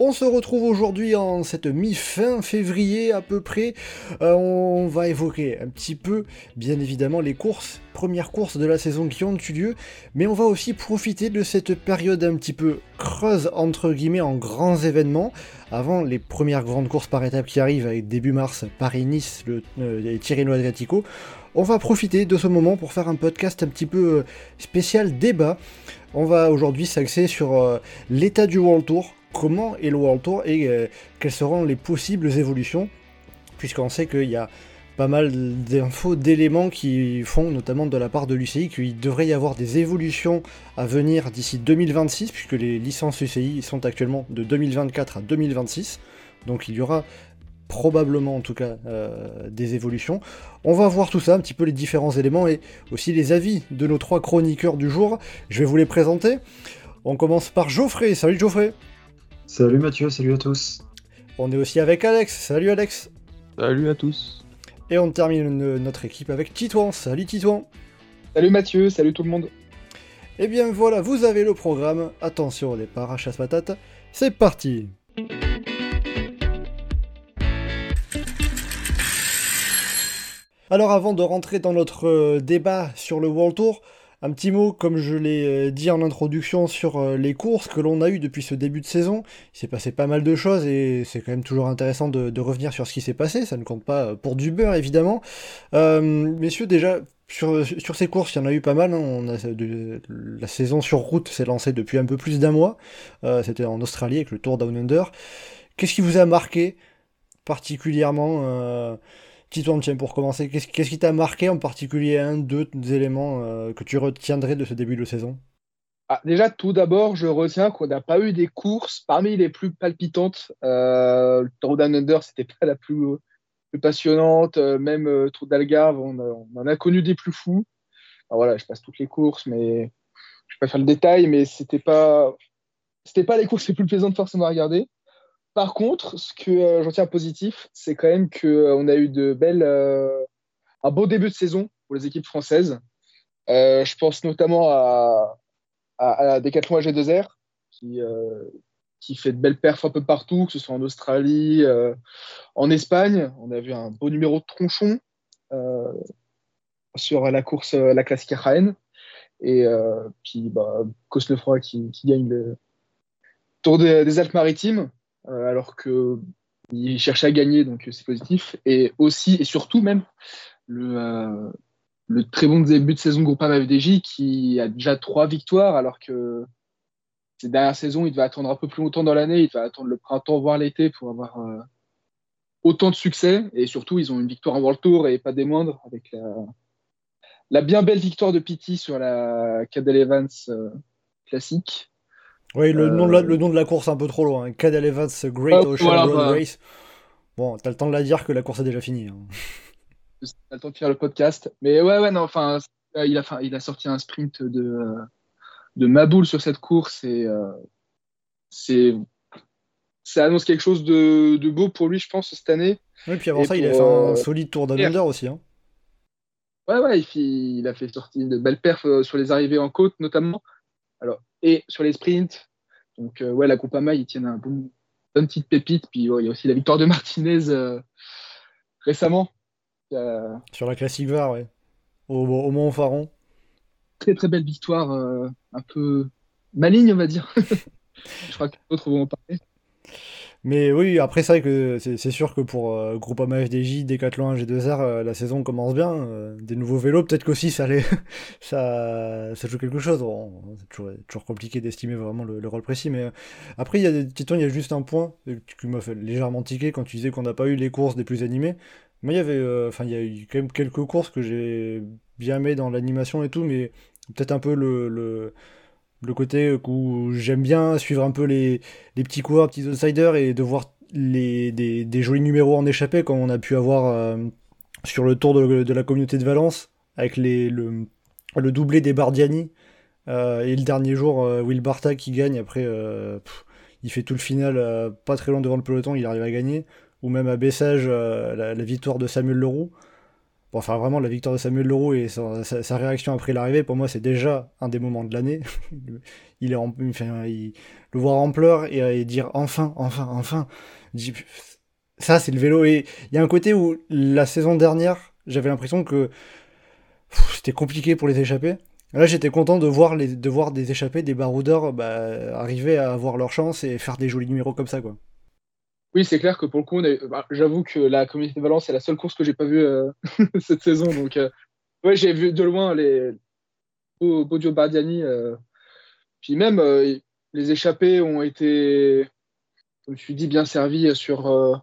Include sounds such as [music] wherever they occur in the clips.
On se retrouve aujourd'hui en cette mi-fin février à peu près. Euh, on va évoquer un petit peu, bien évidemment, les courses, premières courses de la saison qui ont eu lieu, mais on va aussi profiter de cette période un petit peu creuse, entre guillemets, en grands événements, avant les premières grandes courses par étapes qui arrivent avec début mars, Paris-Nice, le euh, Tirreno Adriatico. On va profiter de ce moment pour faire un podcast un petit peu euh, spécial débat. On va aujourd'hui s'axer sur l'état du World Tour, comment est le World Tour et euh, quelles seront les possibles évolutions, puisqu'on sait qu'il y a pas mal d'infos, d'éléments qui font, notamment de la part de l'UCI, qu'il devrait y avoir des évolutions à venir d'ici 2026, puisque les licences UCI sont actuellement de 2024 à 2026. Donc il y aura probablement en tout cas euh, des évolutions. On va voir tout ça, un petit peu les différents éléments et aussi les avis de nos trois chroniqueurs du jour. Je vais vous les présenter. On commence par Geoffrey. Salut Geoffrey. Salut Mathieu, salut à tous. On est aussi avec Alex. Salut Alex. Salut à tous. Et on termine notre équipe avec Titouan. Salut Titouan. Salut Mathieu, salut tout le monde. Et bien voilà, vous avez le programme. Attention au départ à chasse patate. C'est parti. Alors avant de rentrer dans notre euh, débat sur le World Tour, un petit mot, comme je l'ai euh, dit en introduction, sur euh, les courses que l'on a eues depuis ce début de saison. Il s'est passé pas mal de choses et c'est quand même toujours intéressant de, revenir sur ce qui s'est passé. Ça ne compte pas pour du beurre, évidemment. messieurs, déjà, sur, ces courses, il y en a eu pas mal. Hein. On a, la saison sur route s'est lancée depuis un peu plus d'un mois. C'était en Australie avec le Tour Down Under. Qu'est-ce qui vous a marqué particulièrement Titouan, tiens, pour commencer, qu'est-ce, qui t'a marqué en particulier, un, deux éléments euh, que tu retiendrais de ce début de saison? Ah, Déjà, tout d'abord, je retiens qu'on n'a pas eu des courses parmi les plus palpitantes. Euh, le Tour Under, c'était pas la plus, passionnante. Euh, même euh, Tour d'Algarve, on, en a connu des plus fous. voilà, je passe toutes les courses, mais je vais pas faire le détail, mais c'était pas, pas les courses les plus plaisantes forcément à regarder. Par contre, ce que euh, j'en tiens positif, c'est quand même qu'on euh, a eu de belles, euh, un beau début de saison pour les équipes françaises. je pense notamment à, à, Decathlon AG2R, qui, qui fait de belles perfs un peu partout, que ce soit en Australie, en Espagne. On a vu un beau numéro de tronchon sur la course, la classique Rennes. Et puis, bah, Cosnefroy qui, qui gagne le Tour des Alpes-Maritimes. Euh, alors qu'il cherchait à gagner, donc c'est positif. Et aussi, et surtout même, le, euh, très bon début de saison Groupama FDJ qui a déjà trois victoires, alors que ces dernières saisons, il devait attendre un peu plus longtemps dans l'année, il devait attendre le printemps, voire l'été pour avoir euh, autant de succès. Et surtout, ils ont une victoire en World Tour et pas des moindres, avec la, la bien belle victoire de Pitti sur la Cadel Evans classique. Oui, le, nom de la, le nom de la course est un peu trop loin. Cadel Evans Great Ocean Road bah. Race. Bon, t'as le temps de la dire que la course est déjà finie. Hein. T'as le temps de faire le podcast. Mais ouais, ouais, non, enfin, il a, il a sorti un sprint de, de Maboul sur cette course et euh, c'est ça annonce quelque chose de, de, beau pour lui, je pense, cette année. Oui, puis avant ça, il a fait un euh, solide tour d'Under aussi. Hein. Ouais, ouais, il, il, a fait sortir de belles perfs euh, sur les arrivées en côte, notamment. Alors, et sur les sprints. Donc, euh, ouais, la Groupama, ils tiennent un bon, bonne petite pépite. Puis, il y a aussi la victoire de Martinez euh, récemment. Euh, sur la classique VAR, ouais. Au, au Mont-Faron. Très, très belle victoire, un peu maligne, on va dire. [laughs] Je crois que d'autres vont en parler. Mais oui, après, c'est vrai que c'est sûr que pour euh, Groupama FDJ, Decathlon G2R, euh, la saison commence bien. Euh, des nouveaux vélos, peut-être qu'aussi ça, [laughs] ça, ça joue quelque chose. c'est toujours, compliqué d'estimer vraiment le, rôle précis. Mais après, il y a des il y a juste un point qui m'a fait légèrement tiquer quand tu disais qu'on n'a pas eu les courses des plus animées. Mais il y avait, enfin, y a eu quand même quelques courses que j'ai bien aimé dans l'animation et tout, mais peut-être un peu le le côté où j'aime bien suivre un peu les, petits coureurs, petits outsiders et de voir les, des, jolis numéros en échappée comme on a pu avoir euh, sur le tour de, la communauté de Valence avec les, le, le doublé des Bardiani. et le dernier jour, Will Barta qui gagne après. il fait tout le final pas très loin devant le peloton, il arrive à gagner. Ou même à Bessage, la, victoire de Samuel Leroux enfin, vraiment, la victoire de Samuel Leroux et sa, réaction après l'arrivée, pour moi, c'est déjà un des moments de l'année. [laughs] il le voir en pleurs et, dire enfin, enfin, enfin. Ça, c'est le vélo. Et il y a un côté où la saison dernière, j'avais l'impression que c'était compliqué pour les échapper. Là, j'étais content de voir, de des échappés, des baroudeurs bah, arriver à avoir leur chance et faire des jolis numéros comme ça. Oui, c'est clair que pour le coup, bah, j'avoue que la communauté de Valence, c'est la seule course que j'ai pas vue euh, [laughs] cette saison. Donc, euh, ouais, j'ai vu de loin les Bodio Bardiani. Euh, puis même, les échappés ont été, comme suis dit, bien servis sur,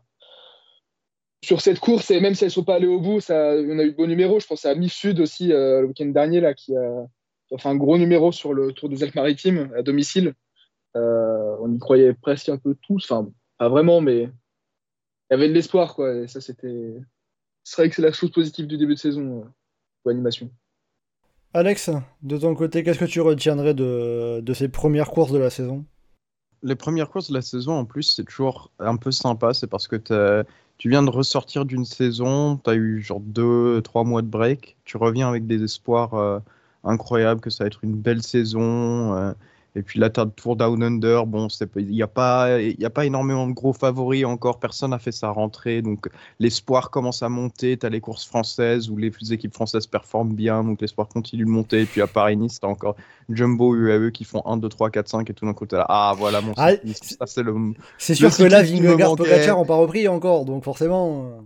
sur cette course. Et même si elles ne sont pas allées au bout, ça, on a eu de beaux numéros. Je pense à Mif Sud aussi, le week-end dernier, là, qui a, fait un gros numéro sur le Tour des Alpes-Maritimes à domicile. on y croyait presque un peu tous. Enfin, pas vraiment, mais il y avait de l'espoir, quoi. Et ça, c'était. Ce serait que c'est la chose positive du début de saison euh, pour l'animation. Alex, de ton côté, qu'est-ce que tu retiendrais de, de ces premières courses de la saison? Les premières courses de la saison, en plus, c'est toujours un peu sympa. C'est parce que tu viens de ressortir d'une saison, tu as eu genre deux, trois mois de break. Tu reviens avec des espoirs euh, incroyables que ça va être une belle saison. Euh, et puis la Tour Down Under, bon, il n'y a, pas, a pas énormément de gros favoris encore. Personne n'a fait sa rentrée. Donc l'espoir commence à monter. Tu as les courses françaises où les équipes françaises performent bien. Donc l'espoir continue de monter. Et puis à Paris-Nice, tu as encore Jumbo, UAE qui font 1, 2, 3, 4, 5. Et tout d'un coup, tu là. Ah, voilà mon ah, c'est le. C'est sûr que là, Vingegaard, Pogacar n'ont pas repris encore. Donc forcément. Euh.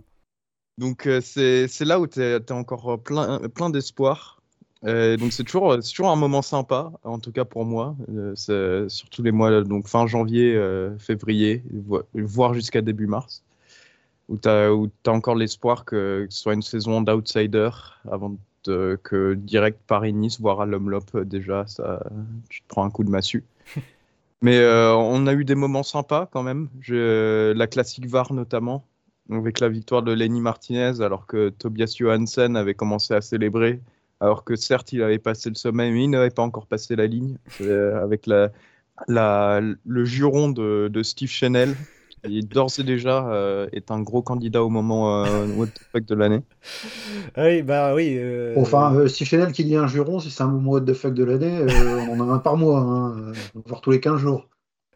Donc euh, c'est là où tu es, encore plein, plein d'espoir. Euh, donc c'est toujours, toujours un moment sympa, en tout cas pour moi, euh, surtout les mois, donc fin janvier, euh, février, voire jusqu'à début mars, où tu as, as, encore l'espoir que, ce soit une saison d'outsider avant que direct Paris-Nice, voire à l'Omlop déjà, ça, tu te prends un coup de massue. [laughs] Mais on a eu des moments sympas quand même, Je, la classique VAR notamment, avec la victoire de Lenny Martinez, alors que Tobias Johansen avait commencé à célébrer alors que certes, il avait passé le sommet, mais il n'avait pas encore passé la ligne, euh, avec la, la, le juron de, de, Steve Chanel, qui d'ores et déjà euh, est un gros candidat au moment euh, what the fuck de l'année. Oui, bah oui. Enfin, Steve Chanel qui dit un juron, si c'est un moment what the fuck de l'année, on en a un par mois, hein, voire tous les 15 jours.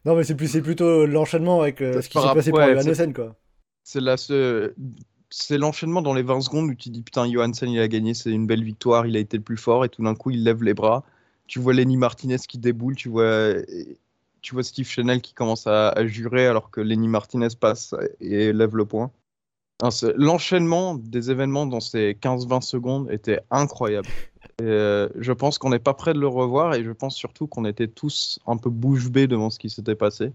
Non, mais c'est plus, plutôt l'enchaînement avec ce qui s'est passé pour ouais, quoi. C'est la seule c'est l'enchaînement dans les 20 secondes où tu dis putain, Johansen il a gagné, c'est une belle victoire, il a été le plus fort, et tout d'un coup il lève les bras. Tu vois Lenny Martinez qui déboule, tu vois, tu vois Steve Chanel qui commence à, jurer alors que Lenny Martinez passe et lève le poing. L'enchaînement des événements dans ces 15-20 secondes était incroyable. Euh, je pense qu'on n'est pas prêt de le revoir et je pense surtout qu'on était tous un peu bouche bée devant ce qui s'était passé.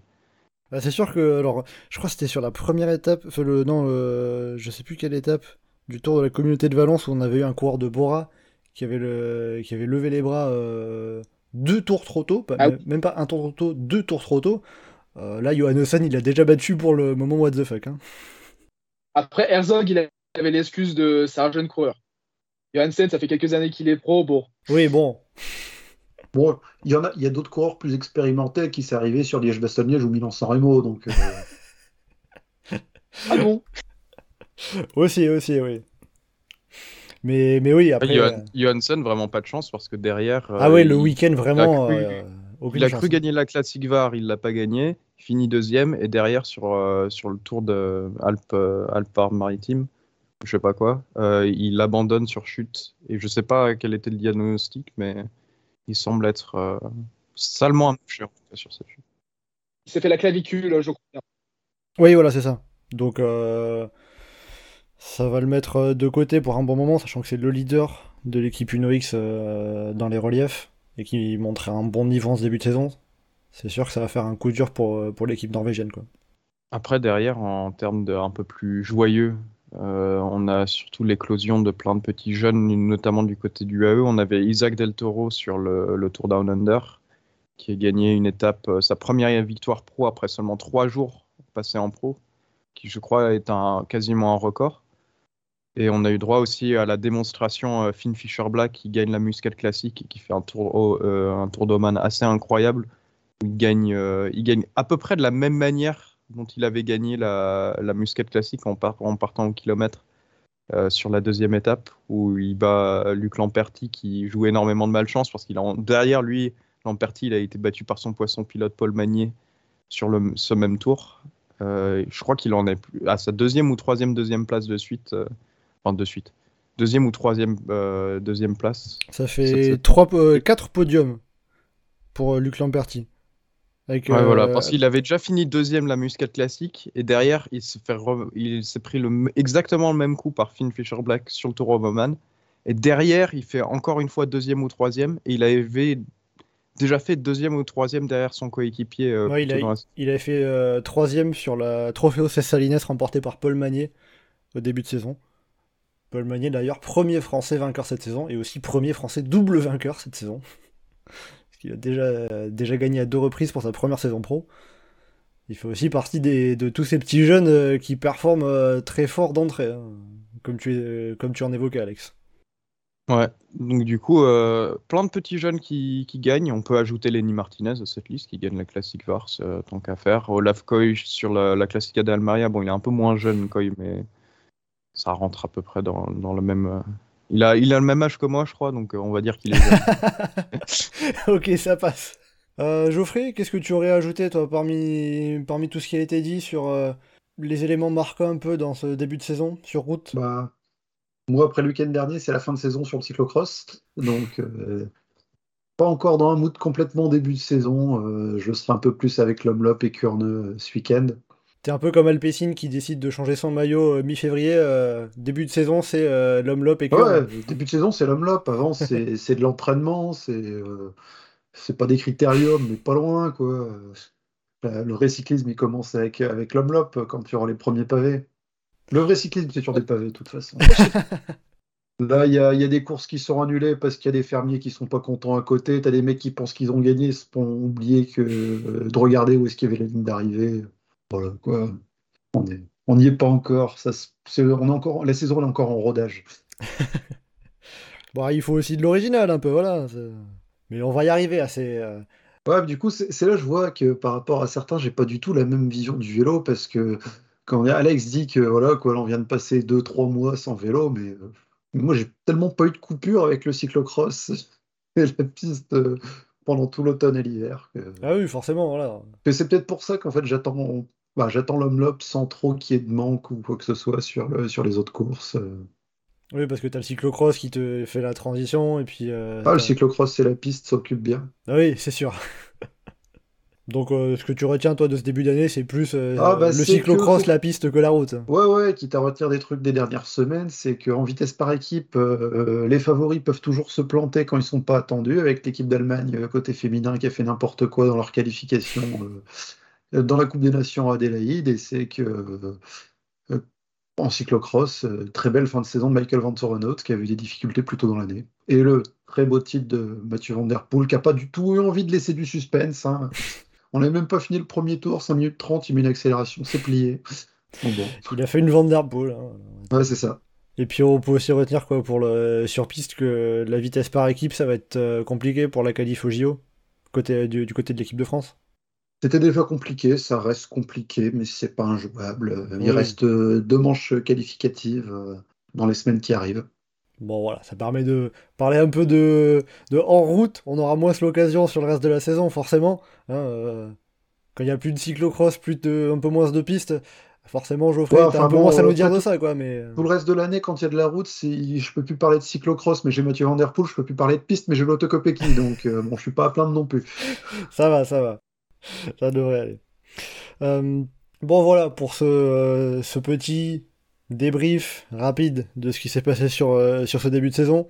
Bah, c'est sûr que, alors, je crois que c'était sur la première étape, enfin, le, non, je sais plus quelle étape du Tour de la communauté de Valence où on avait eu un coureur de Bora qui avait, le, qui avait levé les bras euh, deux tours trop tôt, ah même pas un tour trop tôt, deux tours trop tôt. Euh, là, Johannesson, il a déjà battu pour le moment what the fuck. Hein. Après, Herzog, il avait l'excuse de c'est un jeune coureur. Johansen, ça fait quelques années qu'il est pro, bon. Oui, bon. Bon, il y en a, il y a d'autres coureurs plus expérimentés qui s'est arrivé sur Liège-Bastogne-Liège ou Milan-San Remo, donc. Euh. ah bon? Aussi, aussi, oui. Mais, mais oui, après. Euh, Johansson, vraiment pas de chance parce que derrière. Ah ouais, le week-end, vraiment. Il a cru, gagner la classique VAR, il l'a pas gagné. Il finit deuxième et derrière sur, sur le tour de Alpes, Alpes Maritime, je sais pas quoi, il abandonne sur chute et je sais pas quel était le diagnostic, mais il semble être euh, salement amoché sur cette chute. Il s'est fait la clavicule, je crois. Oui, voilà, c'est ça. Donc, euh, ça va le mettre euh, de côté pour un bon moment, sachant que c'est le leader de l'équipe Uno X dans les reliefs et qui montrait un bon niveau en ce début de saison. C'est sûr que ça va faire un coup dur pour, pour l'équipe norvégienne. Quoi. Après, derrière, en termes de un peu plus joyeux, euh, on a surtout l'éclosion de plein de petits jeunes, notamment du côté du AE. On avait Isaac Del Toro sur le, Tour Down Under, qui a gagné une étape, euh, sa première victoire pro après seulement trois jours passés en pro, qui je crois est quasiment un record. Et on a eu droit aussi à la démonstration euh, Finn Fisher Black qui gagne la Muscat Classic et qui fait un tour, au- d'Oman assez incroyable. Il gagne à peu près de la même manière dont il avait gagné la, la Muscat Classic en, par- en partant au kilomètre euh, sur la deuxième étape où il bat Luc Lamperti qui joue énormément de malchance parce qu'il derrière lui Lamperti il a été battu par son poisson pilote Paul Magnier sur le, ce même tour. Euh, je crois qu'il en est à sa deuxième ou troisième deuxième place de suite. euh, enfin de suite. Deuxième ou troisième deuxième place. Ça fait quatre podiums pour Luc Lamperti. Avec, Ouais, euh, voilà, parce qu'il avait déjà fini deuxième la Muscat Classique et derrière il s'est fait re- il s'est pris le, exactement le même coup par Finn Fisher Black sur le Tour of Oman et derrière il fait encore une fois deuxième ou troisième et il avait déjà fait deuxième ou troisième derrière son coéquipier. euh, Ouais, il, a- dans la- il avait fait euh, troisième sur la Trofeo Cessalines remportée par Paul Magnier au début de saison. Paul Magnier d'ailleurs premier français vainqueur cette saison et aussi premier français double vainqueur cette saison. Qu'il a déjà, déjà gagné à deux reprises pour sa première saison pro. Il fait aussi partie de tous ces petits jeunes euh, qui performent euh, très fort d'entrée, hein, comme, tu, es- comme tu en évoquais Alex. Ouais, donc du coup, euh, plein de petits jeunes qui, qui gagnent. On peut ajouter Lenny Martinez à cette liste qui gagne la Classic Vars, euh, tant qu'à faire. Olaf Koy sur la, la Classica de Almeria. Bon, il est un peu moins jeune, Koy, mais ça rentre à peu près dans, dans le même. euh, Il a, il a le même âge que moi, je crois, donc euh, on va dire qu'il est jeune. [laughs] ok, ça passe. Euh, Geoffrey, qu'est-ce que tu aurais ajouté, toi, parmi, parmi tout ce qui a été dit sur euh, les éléments marquants un peu dans ce début de saison, sur route? Bah, moi, après le week-end dernier, c'est la fin de saison sur le cyclocross. Donc, euh, pas encore dans un mood complètement début de saison. Euh, je serai un peu plus avec Lomlop et Kurneux euh, ce week-end. T'es un peu comme Alpecin qui décide de changer son maillot euh, mi-février. euh, début de saison, c'est euh, l'homme-lop et que. Ouais, début de saison, c'est Lomlop. Avant, [laughs] c'est c'est de l'entraînement. C'est euh, c'est pas des critériums, mais pas loin, quoi. Le vrai cyclisme, il commence avec, avec Lomlop quand tu auras les premiers pavés. Le vrai cyclisme, c'est sur des pavés, de toute façon. [laughs] Là, il y a, y a des courses qui sont annulées parce qu'il y a des fermiers qui sont pas contents à côté. Tu as des mecs qui pensent qu'ils ont gagné, se ont oublié que, de regarder où est-ce qu'il y avait la ligne d'arrivée. Voilà, quoi. On n'y est pas encore. Ça, se- c'est- on est encore. La saison elle est encore en rodage. [laughs] Bon, il faut aussi de l'original un peu, voilà. Mais on va y arriver assez. euh, Ouais, du coup, c'est c'est là que je vois que par rapport à certains, j'ai pas du tout la même vision du vélo parce que quand Alex dit que voilà, quoi, on vient de passer 2-3 mois sans vélo, mais euh, moi, j'ai tellement pas eu de coupure avec le cyclocross et la piste euh, pendant tout l'automne et l'hiver. que- Ah oui, forcément, voilà. Mais c'est peut-être pour ça qu'en fait, j'attends bah, j'attends l'homme-lop sans trop qu'il y ait de manque ou quoi que ce soit sur, le- sur les autres courses. euh. Oui, parce que t'as le cyclocross qui te fait la transition et puis. euh, Ah, le cyclocross, c'est la piste, s'occupe bien. Ah oui, c'est sûr. Donc, euh, ce que tu retiens, toi, de ce début d'année, c'est plus euh, Ah, bah, le cyclocross, que- la piste que la route. Ouais, ouais, quitte à retenir des trucs des dernières semaines, c'est qu'en vitesse par équipe, euh, les favoris peuvent toujours se planter quand ils sont pas attendus, avec l'équipe d'Allemagne côté féminin qui a fait n'importe quoi dans leur qualification dans la Coupe des Nations à Adélaïde, et c'est que en cyclocross, très belle fin de saison de Michael Van Zorenhout, qui a eu des difficultés plus tôt dans l'année. Et le très beau titre de Mathieu Van Der Poel, qui a pas du tout eu envie de laisser du suspense. hein. On n'a même pas fini le premier tour, 5 minutes 30, il met une accélération, c'est plié. Bon, bon. Il a fait une Van Der Poel. hein. Ouais, c'est ça. Et puis, on peut aussi retenir, quoi, pour le sur piste, que la vitesse par équipe, ça va être euh, compliqué pour la qualif au JO, côté, du, du côté de l'équipe de France. C'était déjà compliqué, ça reste compliqué, mais c'est pas injouable. Il Oui. reste euh, deux manches qualificatives euh, dans les semaines qui arrivent. Bon, voilà, ça permet de parler un peu de, de en route. On aura moins l'occasion sur le reste de la saison, forcément. hein, euh, quand il y a plus de cyclocross, plus de, un peu moins de pistes, forcément, Geoffrey, Ouais, enfin un peu bon, moins à nous euh, dire de ça, quoi, mais... Tout le reste de l'année, quand il y a de la route, je peux plus parler de cyclocross, mais j'ai Mathieu Van Der Poel, je peux plus parler de piste, mais j'ai l'autocopéki, donc euh, bon, je suis pas à plaindre non plus. [laughs] Ça va, ça va. Ça devrait aller. Euh, bon, voilà, pour ce, euh, ce petit débrief rapide de ce qui s'est passé sur, euh, sur ce début de saison.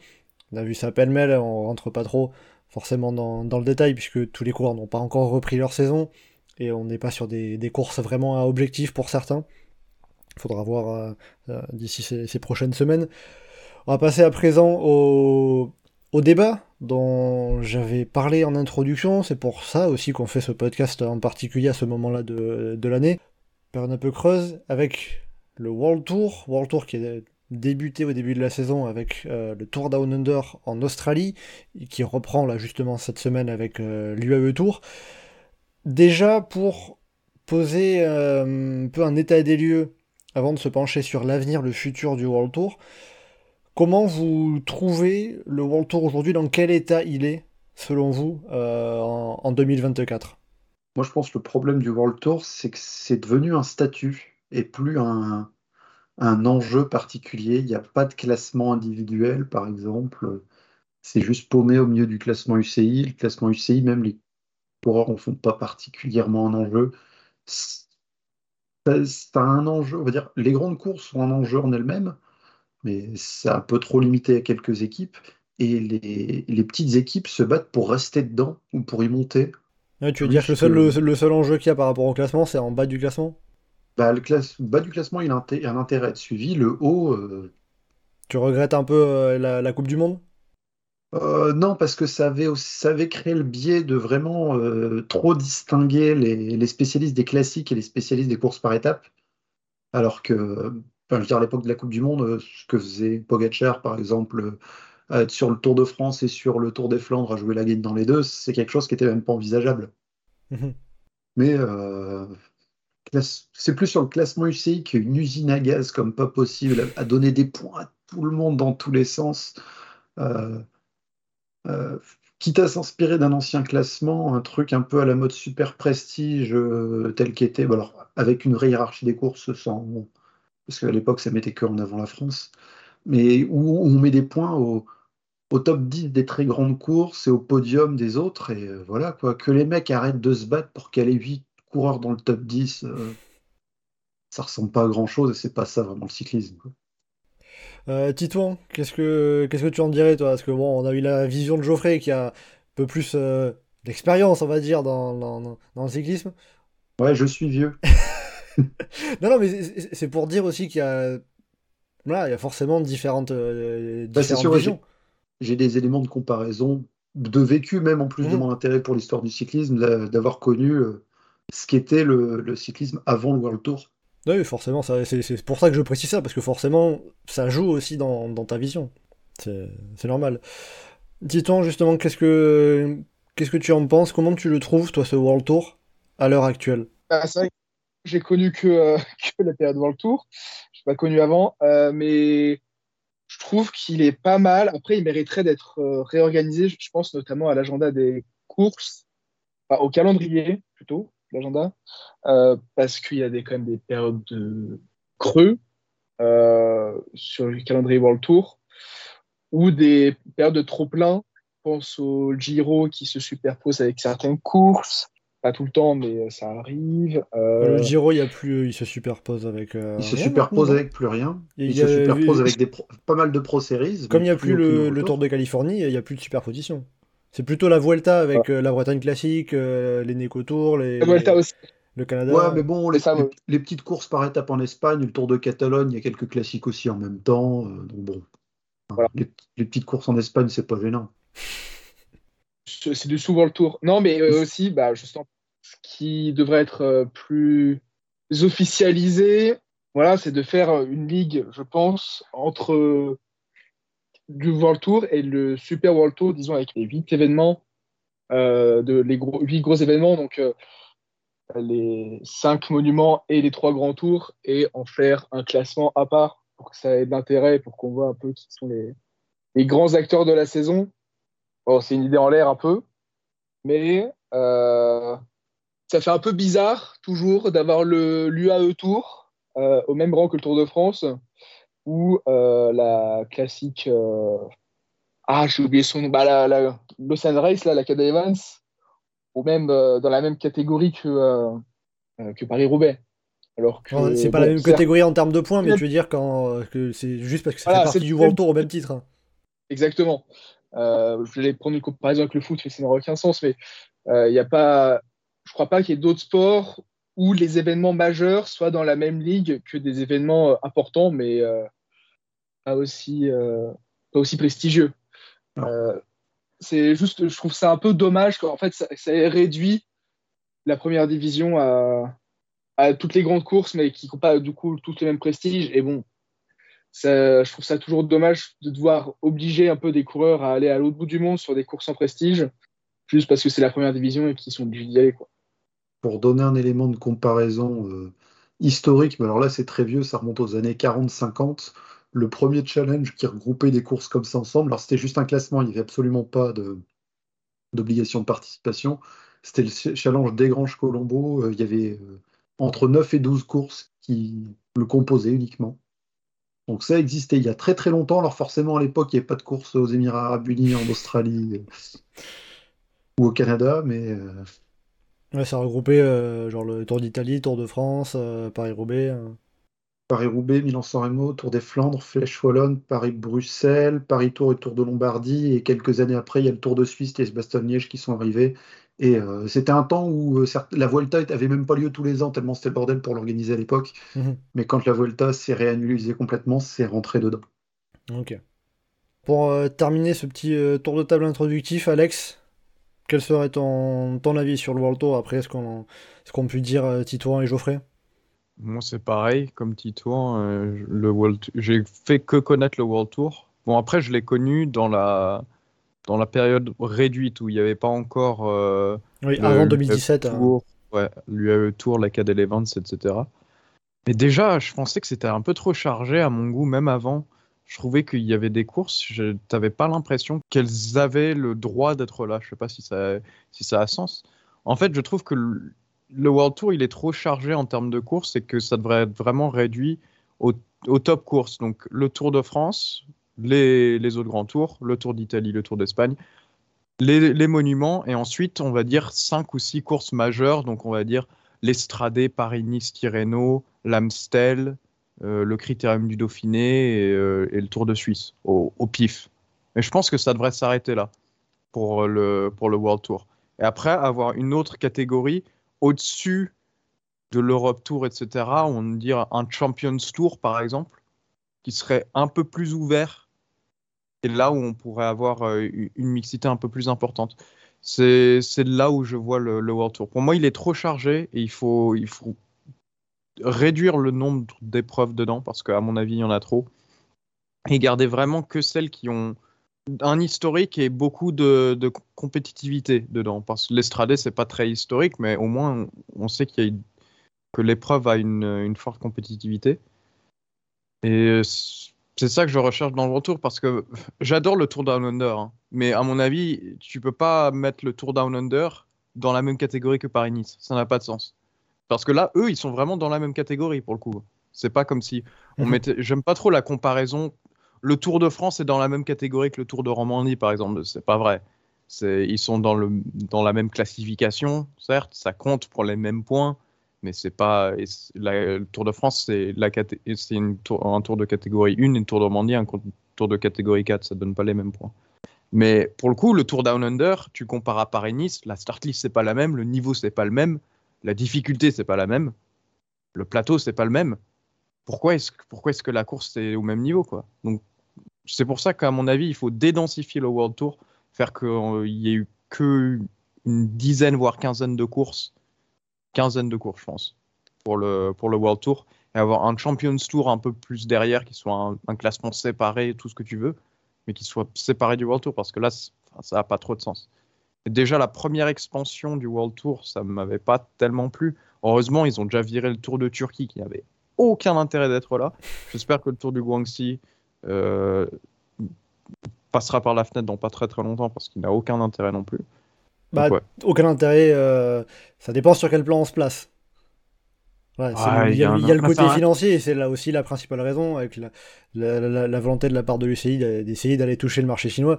On a vu ça pêle-mêle, on rentre pas trop forcément dans, le détail, puisque tous les coureurs n'ont pas encore repris leur saison, et on n'est pas sur des, courses vraiment à objectif pour certains. Faudra voir euh, euh, d'ici ces, ces prochaines semaines. On va passer à présent au, au débat dont j'avais parlé en introduction. C'est pour ça aussi qu'on fait ce podcast en particulier à ce moment-là de, de l'année. Période un peu creuse avec le World Tour. World Tour qui est débuté au début de la saison avec euh, le Tour Down Under en Australie, qui reprend là justement cette semaine avec l'UAE Tour. Déjà pour poser un peu un état des lieux avant de se pencher sur l'avenir, le futur du World Tour, comment vous trouvez le World Tour aujourd'hui? Dans quel état il est, selon vous, en, en 2024 moi, je pense que le problème du World Tour, c'est que c'est devenu un statut et plus un, un enjeu particulier. Il n'y a pas de classement individuel, par exemple. C'est juste paumé au milieu du classement UCI. Le classement UCI, même les coureurs ne font pas particulièrement un enjeu. C'est un enjeu, on va dire, les grandes courses sont un enjeu en elles-mêmes, mais c'est un peu trop limité à quelques équipes. Et les, les petites équipes se battent pour rester dedans ou pour y monter tu veux dire que le seul, le, seul enjeu qu'il y a par rapport au classement, c'est en bas du classement? Bah, Le bas du classement, il a un, intérêt à être suivi. Le haut. Euh, tu regrettes un peu euh, la, Coupe du Monde? Euh, Non, parce que ça avait, ça avait créé le biais de vraiment trop distinguer les, spécialistes des classiques et les spécialistes des courses par étapes. Alors que, enfin, je veux dire, à l'époque de la Coupe du Monde, ce que faisait Pogacar, par exemple sur le Tour de France et sur le Tour des Flandres à jouer la game dans les deux, c'est quelque chose qui était même pas envisageable. Mhm. Mais euh, c'est plus sur le classement UCI qu'une usine à gaz comme pas possible, à, donner des points à tout le monde dans tous les sens. Euh, euh, quitte à s'inspirer d'un ancien classement, un truc un peu à la mode super prestige tel qu'était, alors avec une vraie hiérarchie des courses, sans, parce qu'à l'époque ça mettait que en avant la France, mais où on met des points au, top 10 des très grandes courses et au podium des autres. Et euh, voilà, quoi. Que les mecs arrêtent de se battre pour qu'elle ait 8 coureurs dans le top 10, euh, ça ressemble pas à grand chose et c'est pas ça vraiment le cyclisme. Euh, Titouan, qu'est-ce que qu'est-ce que tu en dirais toi? Parce que bon, on a eu la vision de Geoffrey qui a un peu plus euh, d'expérience, on va dire, dans, dans, le cyclisme. Ouais, je suis vieux. [laughs] non, non, mais c'est pour dire aussi qu'il y a, voilà, il y a forcément différentes, bah, différentes visions j'ai des éléments de comparaison, de vécu même en plus de mmh. mon intérêt pour l'histoire du cyclisme, d'avoir connu euh, ce qu'était le, cyclisme avant le World Tour. Oui, forcément, c'est pour ça que je précise ça, parce que forcément, ça joue aussi dans, ta vision. C'est normal. Titon, justement, qu'est-ce que qu'est-ce que tu en penses? Comment tu le trouves, toi, ce World Tour, à l'heure actuelle? Ah, j'ai connu que, euh, [laughs] que, la période World Tour. Je n'ai pas connu avant, euh, mais je trouve qu'il est pas mal. Après, il mériterait d'être euh, réorganisé. Je pense notamment à l'agenda des courses, au calendrier plutôt, l'agenda, euh, parce qu'il y a des, quand même des périodes de creux euh, sur le calendrier World Tour ou des périodes de trop plein. Je pense au Giro qui se superpose avec certaines courses pas tout le temps, mais euh, ça arrive. Euh, le Giro, il, y a plus, il se superpose avec. Euh, il se superpose avec plus rien. Il, se superpose avec des pas mal de Pro Series. Comme il n'y a plus, le, Tour de Californie, il n'y a plus de superposition. C'est plutôt la Vuelta avec la Bretagne classique, les Neco Tours, les, le Canada. Ouais, mais bon, les, les, petites courses par étapes en Espagne, le Tour de Catalogne, il y a quelques classiques aussi en même temps. donc bon, les, petites courses en Espagne, c'est pas gênant [laughs] c'est souvent le tour. Non, mais euh, aussi, bah, justement, ce qui devrait être euh, plus officialisé, voilà, c'est de faire euh, une ligue, je pense, entre du World Tour et le Super World Tour, disons, avec les huit événements, de, les huit gros événements, donc les cinq monuments et les trois grands tours, et en faire un classement à part pour que ça ait d'intérêt, pour qu'on voit un peu qui sont les, les grands acteurs de la saison. C'est une idée en l'air un peu, mais euh, ça fait un peu bizarre toujours d'avoir l'UAE Tour euh, au même rang que le Tour de France ou euh, la classique. ah, j'ai oublié son nom. Bah, la, la Race, là, la Cada Evans, ou même dans la même catégorie que, que Paris-Roubaix. Alors que, c'est pas la même catégorie en termes de points, mais tu veux dire quand, que c'est juste parce que ça fait partie du World Tour au même titre. Hein. Exactement. Euh, je vais prendre une comparaison avec le foot, mais ça n'aura aucun sens. Mais euh, il y a pas, je crois pas qu'il y ait d'autres sports où les événements majeurs soient dans la même ligue que des événements euh, importants, mais pas aussi, pas aussi prestigieux. c'est juste, je trouve ça un peu dommage qu'en fait, ça, ça, ait réduit la première division à, à, toutes les grandes courses, mais qui n'ont pas du coup toutes les mêmes prestiges. Et bon, je trouve ça toujours dommage de devoir obliger un peu des coureurs à aller à l'autre bout du monde sur des courses en prestige, juste parce que c'est la première division et qu'ils sont obligés d'y aller. Quoi. Pour donner un élément de comparaison euh, historique, mais alors là c'est très vieux, ça remonte aux années 40-50, le premier challenge qui regroupait des courses comme ça ensemble, alors c'était juste un classement, il n'y avait absolument pas d'obligation de, participation, c'était le challenge des Granges Colombo, euh, il y avait euh, entre 9 et 12 courses qui le composaient uniquement. Donc ça existait il y a très très longtemps. Alors forcément à l'époque il n'y avait pas de course aux Émirats Arabes Unis, en Australie euh, ou au Canada, mais ouais, ça regroupait genre le Tour d'Italie, Tour de France, Paris-Roubaix. Paris-Roubaix, Milan-San Remo, Tour des Flandres, Flèche Wallonne, Paris-Bruxelles, Paris-Tour et Tour de Lombardie. Et quelques années après, il y a le Tour de Suisse et Bastogne-Liège qui sont arrivés. Et euh, c'était un temps où euh, la Vuelta avait même pas lieu tous les ans, tellement c'était le bordel pour l'organiser à l'époque. Mhm. Mais quand la Vuelta s'est réannulisée complètement, c'est rentré dedans. Ok. Pour euh, terminer ce petit tour de table introductif, Alex, quel serait ton, ton avis sur le World Tour? Après ce qu'on qu pu dire Titouan et Geoffrey? Moi, c'est pareil, comme Titouan. le World... J'ai fait que connaître le World Tour. Bon, après, je l'ai connu dans la dans la période réduite où il n'y avait pas encore. Euh, oui, avant 2017. Hein. Tour, ouais, l'UAE Tour, la KDL Events, etc. Mais déjà, je pensais que c'était un peu trop chargé à mon goût, même avant. Je trouvais qu'il y avait des courses, je n'avais pas l'impression qu'elles avaient le droit d'être là. Je ne sais pas si ça, si ça a sens. En fait, je trouve que le, World Tour, il est trop chargé en termes de courses et que ça devrait être vraiment réduit au, top courses. Donc, le Tour de France, les, autres grands tours, le Tour d'Italie, le Tour d'Espagne, les, monuments, et ensuite, on va dire cinq ou six courses majeures. Donc, on va dire l'Estradé, Paris-Nice, Tirreno, l'Amstel, euh, le Critérium du Dauphiné et, euh, le Tour de Suisse, au, pif. Mais je pense que ça devrait s'arrêter là pour le, pour le World Tour. Et après, avoir une autre catégorie au-dessus de l'Europe Tour, etc., on dire un Champions Tour, par exemple, qui serait un peu plus ouvert c'est là où on pourrait avoir euh, une mixité un peu plus importante. C'est là où je vois le, World Tour. Pour moi, il est trop chargé et il faut, il faut réduire le nombre d'épreuves dedans parce qu'à mon avis, il y en a trop. Et garder vraiment que celles qui ont un historique et beaucoup de, compétitivité dedans. Parce que l'Estradé, c'est pas très historique, mais au moins, on sait qu'il y a que l'épreuve a une, une, forte compétitivité. Et c'est ça que je recherche dans le retour parce que [laughs] j'adore le Tour Down Under, hein. mais à mon avis, tu peux pas mettre le Tour Down Under dans la même catégorie que Paris-Nice. Ça n'a pas de sens. Parce que là, eux, ils sont vraiment dans la même catégorie pour le coup. C'est pas comme si on mhm. mettait. J'aime pas trop la comparaison. Le Tour de France est dans la même catégorie que le Tour de Romandie, par exemple. C'est pas vrai. Ils sont dans, le, la même classification, certes, ça compte pour les mêmes points, mais c'est pas le Tour de France, c'est un tour de catégorie 1 et un Tour de Romandie, un tour de catégorie 4, ça donne pas les mêmes points. Mais pour le coup, le Tour Down Under, tu compares à Paris-Nice, la start list c'est pas la même, le niveau c'est pas le même, la difficulté c'est pas la même, le plateau c'est pas le même. Pourquoi est-ce que la course est au même niveau quoi? Donc c'est pour ça qu'à mon avis, il faut dédensifier le World Tour, faire qu'il euh, y ait eu que une dizaine voire quinzaine de courses quinzaine de courses, je pense, pour le, pour le World Tour. Et avoir un Champions Tour un peu plus derrière, qui soit un, classement séparé, tout ce que tu veux, mais qui soit séparé du World Tour, parce que là, ça n'a pas trop de sens. Déjà, la première expansion du World Tour, ça ne m'avait pas tellement plu. Heureusement, ils ont déjà viré le Tour de Turquie, qui n'avait aucun intérêt d'être là. J'espère que le Tour du Guangxi euh, passera par la fenêtre dans pas très très longtemps, parce qu'il n'a aucun intérêt non plus. Bah, aucun intérêt. Euh, ça dépend sur quel plan on se place. il, y a, le côté financier, et c'est là aussi la principale raison, avec la, volonté de la part de l'UCI d'essayer d'aller toucher le marché chinois.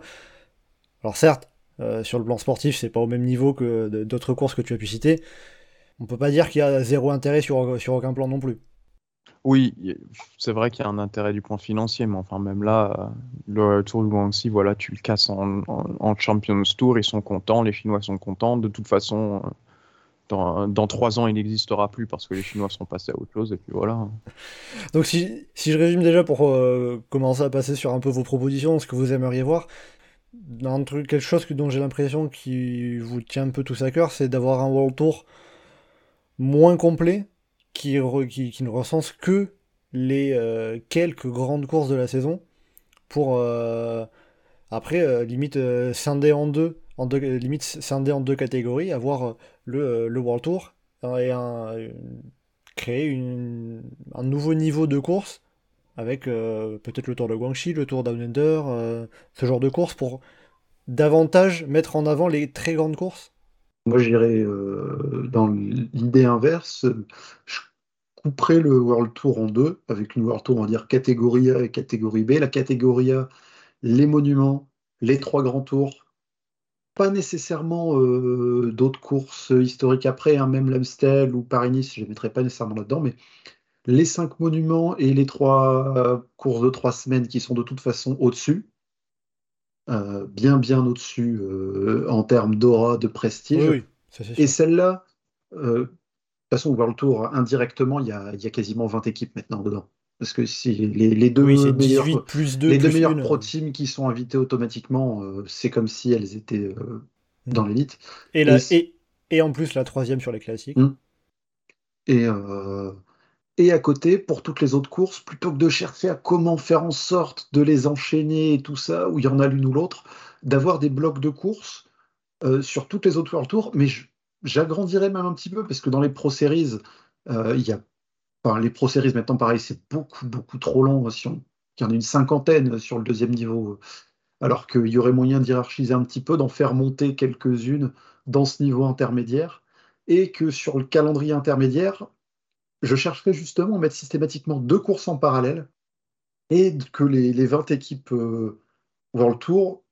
Alors certes, euh, sur le plan sportif, c'est pas au même niveau que d'autres courses que tu as pu citer. On peut pas dire qu'il y a zéro intérêt sur, sur aucun plan non plus. Oui, c'est vrai qu'il y a un intérêt du point financier, mais enfin même là, le Tour du Guangxi, voilà, tu le casses en, Champions Tour, ils sont contents, les Chinois sont contents. De toute façon, dans, dans trois ans, il n'existera plus parce que les Chinois sont passés à autre chose, et puis voilà. Donc si, si je résume déjà pour euh, commencer à passer sur un peu vos propositions, ce que vous aimeriez voir, quelque chose dont j'ai l'impression qui vous tient un peu tous à cœur, c'est d'avoir un World Tour moins complet, qui, qui, ne recense que les euh, quelques grandes courses de la saison pour euh, après limite scinder en deux, en deux limite scinder en deux catégories, avoir le, le World Tour et un, créer un nouveau niveau de course avec peut-être le Tour de Guangxi, le Tour Down Under, ce genre de course pour davantage mettre en avant les très grandes courses Moi, j'irais euh, dans l'idée inverse. Je couperais le World Tour en deux, avec une World Tour, on va dire catégorie A et catégorie B. La catégorie A, les monuments, les trois grands tours, pas nécessairement euh, d'autres courses historiques après, hein, même l'Amstel ou Paris-Nice, je ne les mettrais pas nécessairement là-dedans, mais les cinq monuments et les trois courses de trois semaines qui sont de toute façon au-dessus, euh, bien bien au-dessus euh, en termes d'aura, de prestige. et celle-là, euh, toute façon, World Tour, indirectement, il y a, quasiment 20 équipes maintenant dedans. Parce que si les, deux meilleurs, plus les deux meilleurs pro teams qui sont invités automatiquement, c'est comme si elles étaient mm. dans l'élite. Et, et, en plus la troisième sur les classiques. Mm. Et, et à côté, pour toutes les autres courses, plutôt que de chercher à comment faire en sorte de les enchaîner et tout ça, où il y en a l'une ou l'autre, d'avoir des blocs de courses euh, sur toutes les autres World Tours. Mais j'agrandirais même un petit peu, parce que dans les Pro Series, euh, il y a. Enfin, les Pro Series, maintenant, pareil, c'est beaucoup, beaucoup trop long. Si on... Il y en a une cinquantaine sur le deuxième niveau. Alors qu'il y aurait moyen d'hierarchiser un petit peu, d'en faire monter quelques-unes dans ce niveau intermédiaire. Et que sur le calendrier intermédiaire, je chercherais justement à mettre systématiquement deux courses en parallèle et que les, 20 équipes euh, World Tour,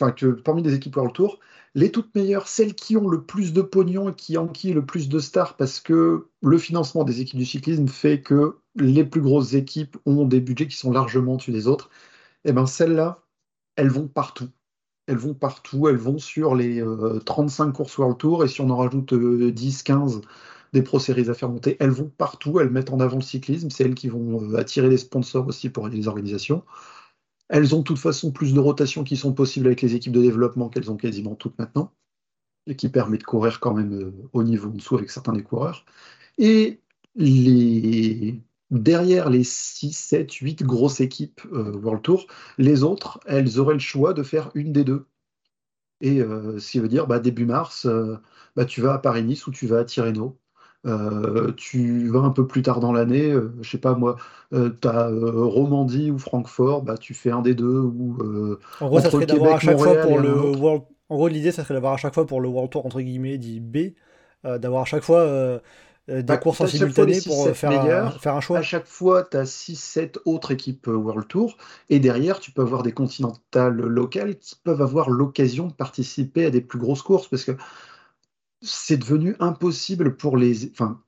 enfin parmi les équipes World Tour, les toutes meilleures, celles qui ont le plus de pognon et qui enquillent le plus de stars, parce que le financement des équipes du cyclisme fait que les plus grosses équipes ont des budgets qui sont largement au-dessus des autres, et eh bien celles-là, elles vont partout. Elles vont partout, elles vont sur les 35 euh, courses World Tour, et si on en rajoute 10, euh, 15 des pro séries à faire monter. Elles vont partout, elles mettent en avant le cyclisme, c'est elles qui vont euh, attirer des sponsors aussi pour les organisations. Elles ont de toute façon plus de rotations qui sont possibles avec les équipes de développement qu'elles ont quasiment toutes maintenant, et qui permet de courir quand même euh, au niveau en dessous avec certains des coureurs. Et derrière les 6, 7, 8 grosses équipes euh, World Tour, les autres, elles auraient le choix de faire une des deux. Et ce qui veut dire, bah, début mars, bah, tu vas à Paris-Nice ou tu vas à Tirreno. Euh, tu vas un peu plus tard dans l'année, euh, je sais pas moi, euh, tu as Romandie ou Francfort, bah, tu fais un des deux. Ou, en gros, ça serait d'avoir à chaque fois pour le World... En gros, l'idée, ça serait d'avoir à chaque fois pour le World Tour, entre guillemets, dit B, d'avoir à chaque fois des bah, courses en simultané pour faire, un, faire un choix. À chaque fois, tu as 6-7 autres équipes World Tour, et derrière, tu peux avoir des continentales locales qui peuvent avoir l'occasion de participer à des plus grosses courses, parce que c'est devenu impossible pour les. Enfin,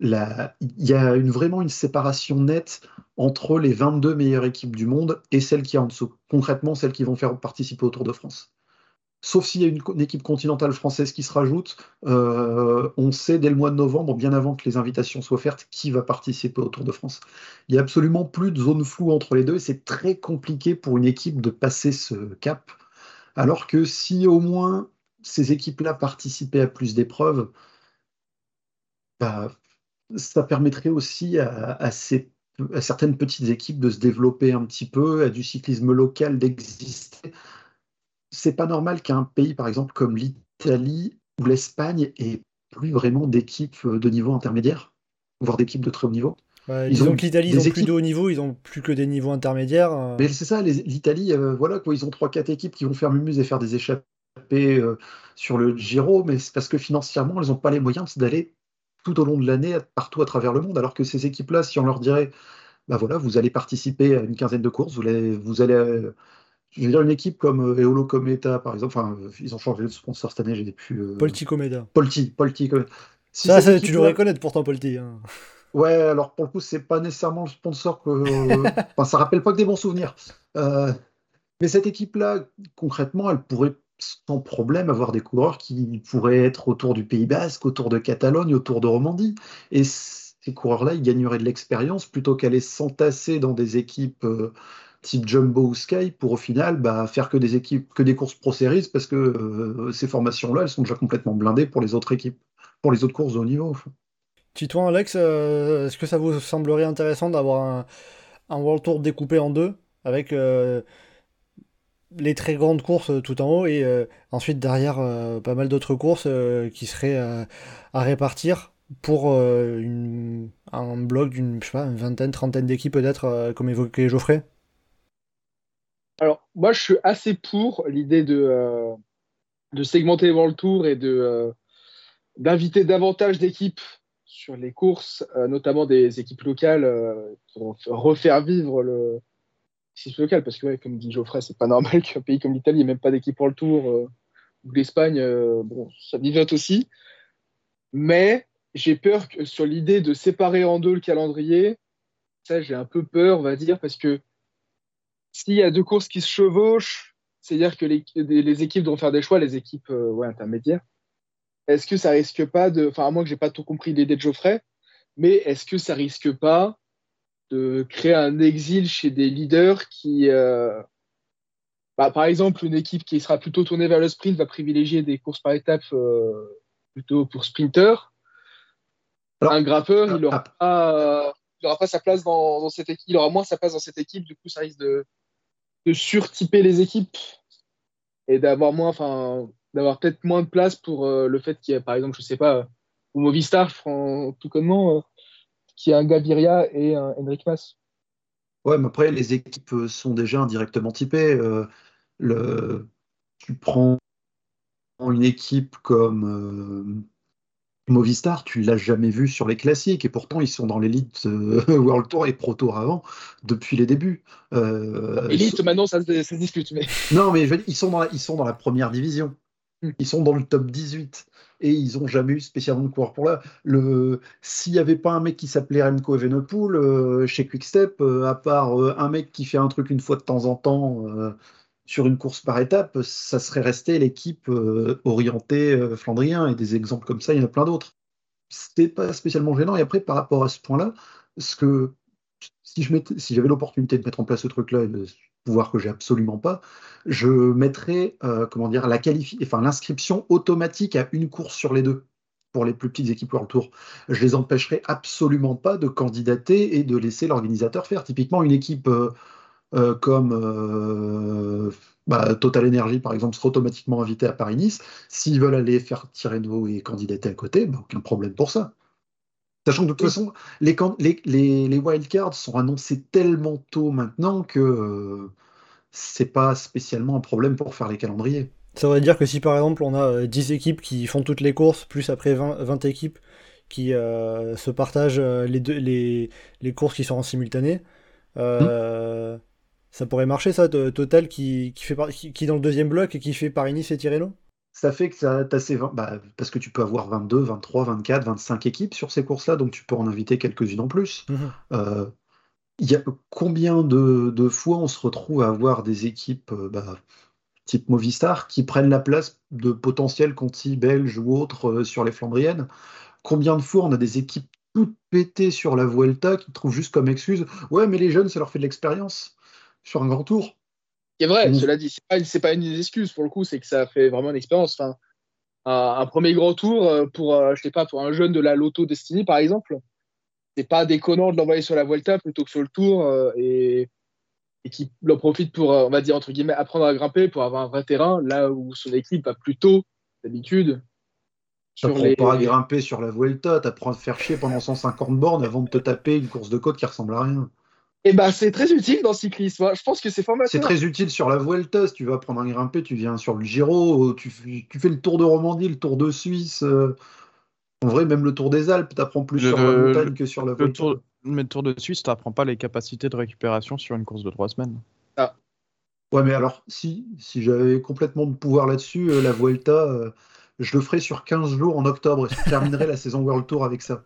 il y a vraiment une séparation nette entre les 22 meilleures équipes du monde et celles qui sont en dessous. Concrètement, celles qui vont faire participer au Tour de France. Sauf s'il y a une, équipe continentale française qui se rajoute, euh, on sait dès le mois de novembre, bien avant que les invitations soient offertes, qui va participer au Tour de France. Il n'y a absolument plus de zone floue entre les deux et c'est très compliqué pour une équipe de passer ce cap. Alors que si au moins ces équipes-là participaient à plus d'épreuves, bah, ça permettrait aussi à, certaines petites équipes de se développer un petit peu, à du cyclisme local d'exister. C'est pas normal qu'un pays, par exemple, comme l'Italie ou l'Espagne, ait plus vraiment d'équipes de niveau intermédiaire, voire d'équipes de très haut niveau. Bah, ils disons que l'Italie, ils ont plus de haut niveau, ils ont plus que des niveaux intermédiaires. Euh. Mais c'est ça, l'Italie, euh, voilà quoi, ils ont 3-4 équipes qui vont faire mumuse et faire des échappées sur le Giro, mais c'est parce que financièrement, elles n'ont pas les moyens d'aller tout au long de l'année partout à travers le monde. Alors que ces équipes-là, si on leur dirait, bah voilà, vous allez participer à une quinzaine de courses, vous allez, vous allez euh, je veux dire, une équipe comme euh, Eolo Cometa, par exemple, enfin, ils ont changé de sponsor cette année, j'ai plus. Euh... Polti Cometa. Polti, Polti. ça, ça tu devrais connaître pourtant, Polti. Hein. Ouais, alors pour le coup, c'est pas nécessairement le sponsor que. [laughs] enfin, ça rappelle pas que des bons souvenirs. mais cette équipe-là, concrètement, elle pourrait sans problème avoir des coureurs qui pourraient être autour du Pays Basque, autour de Catalogne, autour de Romandie. Et ces coureurs-là, ils gagneraient de l'expérience plutôt qu'aller s'entasser dans des équipes euh, type Jumbo ou Sky pour au final bah, faire que des équipes, que des courses Pro Series parce que euh, ces formations-là, elles sont déjà complètement blindées pour les autres équipes, pour les autres courses de haut niveau. Titouan, Alex, euh, est-ce que ça vous semblerait intéressant d'avoir un, un World Tour découpé en deux, avec les très grandes courses tout en haut et euh, ensuite derrière euh, pas mal d'autres courses euh, qui seraient euh, à répartir pour euh, un bloc d'une vingtaine, trentaine d'équipes peut-être, euh, comme évoqué Geoffrey. Alors, moi, je suis assez pour l'idée de, euh, de segmenter le World Tour et de, euh, d'inviter davantage d'équipes sur les courses, euh, notamment des équipes locales, euh, pour refaire vivre le système local. Parce que, ouais, comme dit Geoffrey, c'est pas normal [laughs] qu'un pays comme l'Italie n'ait même pas d'équipe World Tour, euh, ou l'Espagne, euh, bon, ça vivote aussi. Mais j'ai peur que sur l'idée de séparer en deux le calendrier, ça, j'ai un peu peur, on va dire, parce que s'il y a deux courses qui se chevauchent, c'est-à-dire que les, les équipes doivent faire des choix, les équipes euh, ouais, intermédiaires. Est-ce que ça risque pas de. Enfin, à moins que j'ai pas tout compris l'idée de Geoffrey, mais est-ce que ça risque pas de créer un exil chez des leaders qui. euh, bah, par exemple, une équipe qui sera plutôt tournée vers le sprint va privilégier des courses par étapes euh, plutôt pour sprinter. Alors, un grappeur, il ah, n'aura pas, il aura pas sa place dans, dans cette équipe, il aura moins sa place dans cette équipe, du coup, ça risque de, de surtyper les équipes et d'avoir moins, enfin, d'avoir peut-être moins de place pour euh, le fait qu'il y ait, par exemple, je sais pas, au Movistar, tout connement, euh, qu'il y a un Gaviria et un Henrik Mas. Ouais, mais après, les équipes euh, sont déjà indirectement typées. Euh, le... Tu prends une équipe comme euh, Movistar, tu l'as jamais vu sur les classiques, et pourtant ils sont dans l'élite euh, [laughs] World Tour et Pro Tour avant, depuis les débuts. Euh, Elite, maintenant, ça, se- ça se discute, mais Non, mais je veux dire, ils sont dans la, ils sont dans la première division. Hmm. Ils sont dans le top 18. Et ils n'ont jamais eu spécialement de coureur pour là. Le... S'il n'y avait pas un mec qui s'appelait Remco Evenepoel euh, chez Quickstep, euh, à part euh, un mec qui fait un truc une fois de temps en temps euh, sur une course par étape, ça serait resté l'équipe euh, orientée Flandrien. Et des exemples comme ça, il y en a plein d'autres. C'était pas spécialement gênant. Et après, par rapport à ce point-là, ce que si si j'avais l'opportunité de mettre en place ce truc-là, pouvoir que j'ai absolument pas, je mettrais euh, comment dire la qualifi- enfin l'inscription automatique à une course sur les deux pour les plus petites équipes World Tour. Je les empêcherai absolument pas de candidater et de laisser l'organisateur faire. Typiquement une équipe euh, euh, comme bah, Total Energy par exemple sera automatiquement invitée à Paris-Nice. S'ils veulent aller faire Tirreno et candidater à côté, bah, aucun problème pour ça. Sachant que de toute façon, les, can- les, les, les wildcards sont annoncés tellement tôt maintenant que euh, c'est pas spécialement un problème pour faire les calendriers. Ça veut dire que si par exemple on a euh, 10 équipes qui font toutes les courses, plus après 20, 20 équipes qui euh, se partagent euh, les, deux, les, les courses qui sont en simultané, euh, ça pourrait marcher ça, de- Total qui, qui, fait par- qui, qui est dans le deuxième bloc et qui fait Paris-Nice et Tirreno? Ça fait que ça t'as ces 20 bah, parce que tu peux avoir 22, 23, 24, 25 équipes sur ces courses-là, donc tu peux en inviter quelques-unes en plus. Mhm. Euh, y a combien de, de fois on se retrouve à avoir des équipes euh, bah, type Movistar qui prennent la place de potentiels contis belges ou autres euh, sur les Flandriennes? Combien de fois on a des équipes toutes pétées sur la Vuelta qui trouvent juste comme excuse Ouais, mais les jeunes, ça leur fait de l'expérience sur un grand tour. C'est vrai, Mmh. cela dit, c'est pas, pas une excuse pour le coup, c'est que ça fait vraiment une expérience. Enfin, un, un premier grand tour euh, pour, euh, je sais pas, pour un jeune de la Lotto Destiny par exemple, c'est pas déconnant de l'envoyer sur la Vuelta plutôt que sur le tour euh, et, et qui en profite pour, on va dire entre guillemets, apprendre à grimper pour avoir un vrai terrain, là où son équipe va plutôt, d'habitude, T'apprends les. pas à grimper sur la Vuelta, t'apprends à te faire chier pendant 150 bornes avant de te taper une course de côte qui ressemble à rien. Et ben, c'est très utile dans le cyclisme. hein. Je pense que c'est formateur. C'est très utile sur la Vuelta, si tu veux apprendre à grimper, tu viens sur le Giro, tu, f- tu fais le Tour de Romandie, le Tour de Suisse. euh, En vrai, même le Tour des Alpes, t'apprends plus Le- sur la le- montagne que sur la Le Vuelta. tour, mais le Tour de Suisse, t'apprends pas les capacités de récupération sur une course de trois semaines. Ouais, mais alors, si, si j'avais complètement de pouvoir là-dessus, euh, la Vuelta, euh, je le ferais sur 15 jours en octobre et je terminerais la [laughs] saison World Tour avec ça.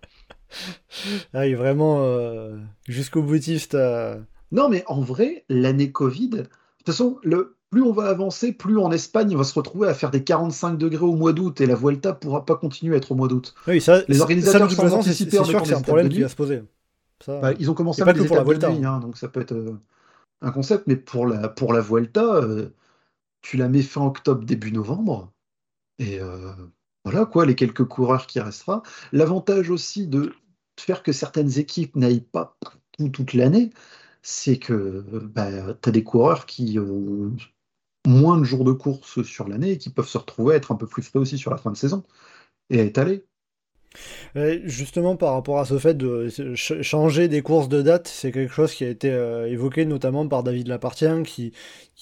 Ah oui, vraiment euh, jusqu'au boutiste. euh, Non, mais en vrai, l'année Covid, de toute façon, le, plus on va avancer, plus en Espagne, on va se retrouver à faire des 45 degrés au mois d'août et la Vuelta pourra pas continuer à être au mois d'août. Oui, ça, Les ça, organisateurs toute sont anticipés en sûr que c'est un problème qui va se poser. Ça, Bah, ils ont commencé à pas mettre que pour la Vuelta, nuit, hein. hein, donc ça peut être euh, un concept, mais pour la, pour la Vuelta, euh, tu la mets fin octobre, début novembre, et euh, voilà quoi, les quelques coureurs qui restera. L'avantage aussi de faire que certaines équipes n'aillent pas toute l'année, c'est que bah, tu as des coureurs qui ont moins de jours de course sur l'année et qui peuvent se retrouver à être un peu plus frais aussi sur la fin de saison et à étaler. Justement, par rapport à ce fait de changer des courses de date, c'est quelque chose qui a été euh, évoqué notamment par David Lapartien, qui,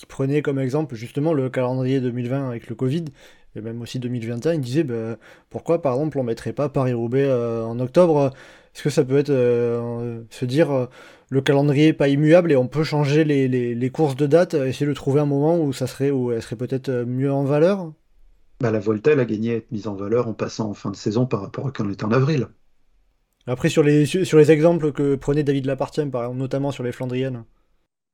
prenait comme exemple justement le calendrier 2020 avec le Covid, et même aussi 2021. Il disait bah, pourquoi par exemple on mettrait pas Paris-Roubaix euh, en octobre? Est-ce que ça peut être euh, se dire le calendrier pas immuable et on peut changer les, les, les, courses de date, essayer de trouver un moment où ça serait où elle serait peut-être mieux en valeur? Bah, la Volta, elle a gagné à être mise en valeur en passant en fin de saison par rapport à quand on était en avril. Après, sur les, sur les exemples que prenait David Lapartien, par exemple, notamment sur les Flandriennes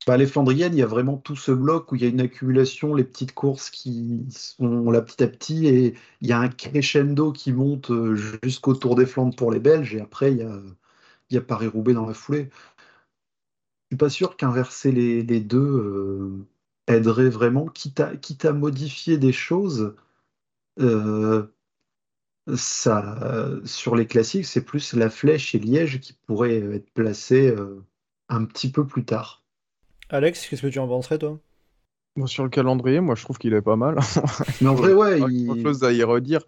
bah, Les Flandriennes, il y a vraiment tout ce bloc où il y a une accumulation, les petites courses qui sont là petit à petit, et il y a un crescendo qui monte euh, jusqu'au Tour des Flandres pour les Belges, et après, il y a, il y a Paris-Roubaix dans la foulée. Je suis pas sûr qu'inverser les, les, deux euh, aiderait vraiment, quitte à, quitte à modifier des choses euh, ça, sur les classiques, c'est plus la flèche et Liège qui pourraient être placés un petit peu plus tard. Alex, qu'est-ce que tu en penserais, toi? Sur le calendrier, moi, je trouve qu'il est pas mal. [laughs] Mais en vrai, ouais. Il... Autre chose à y redire.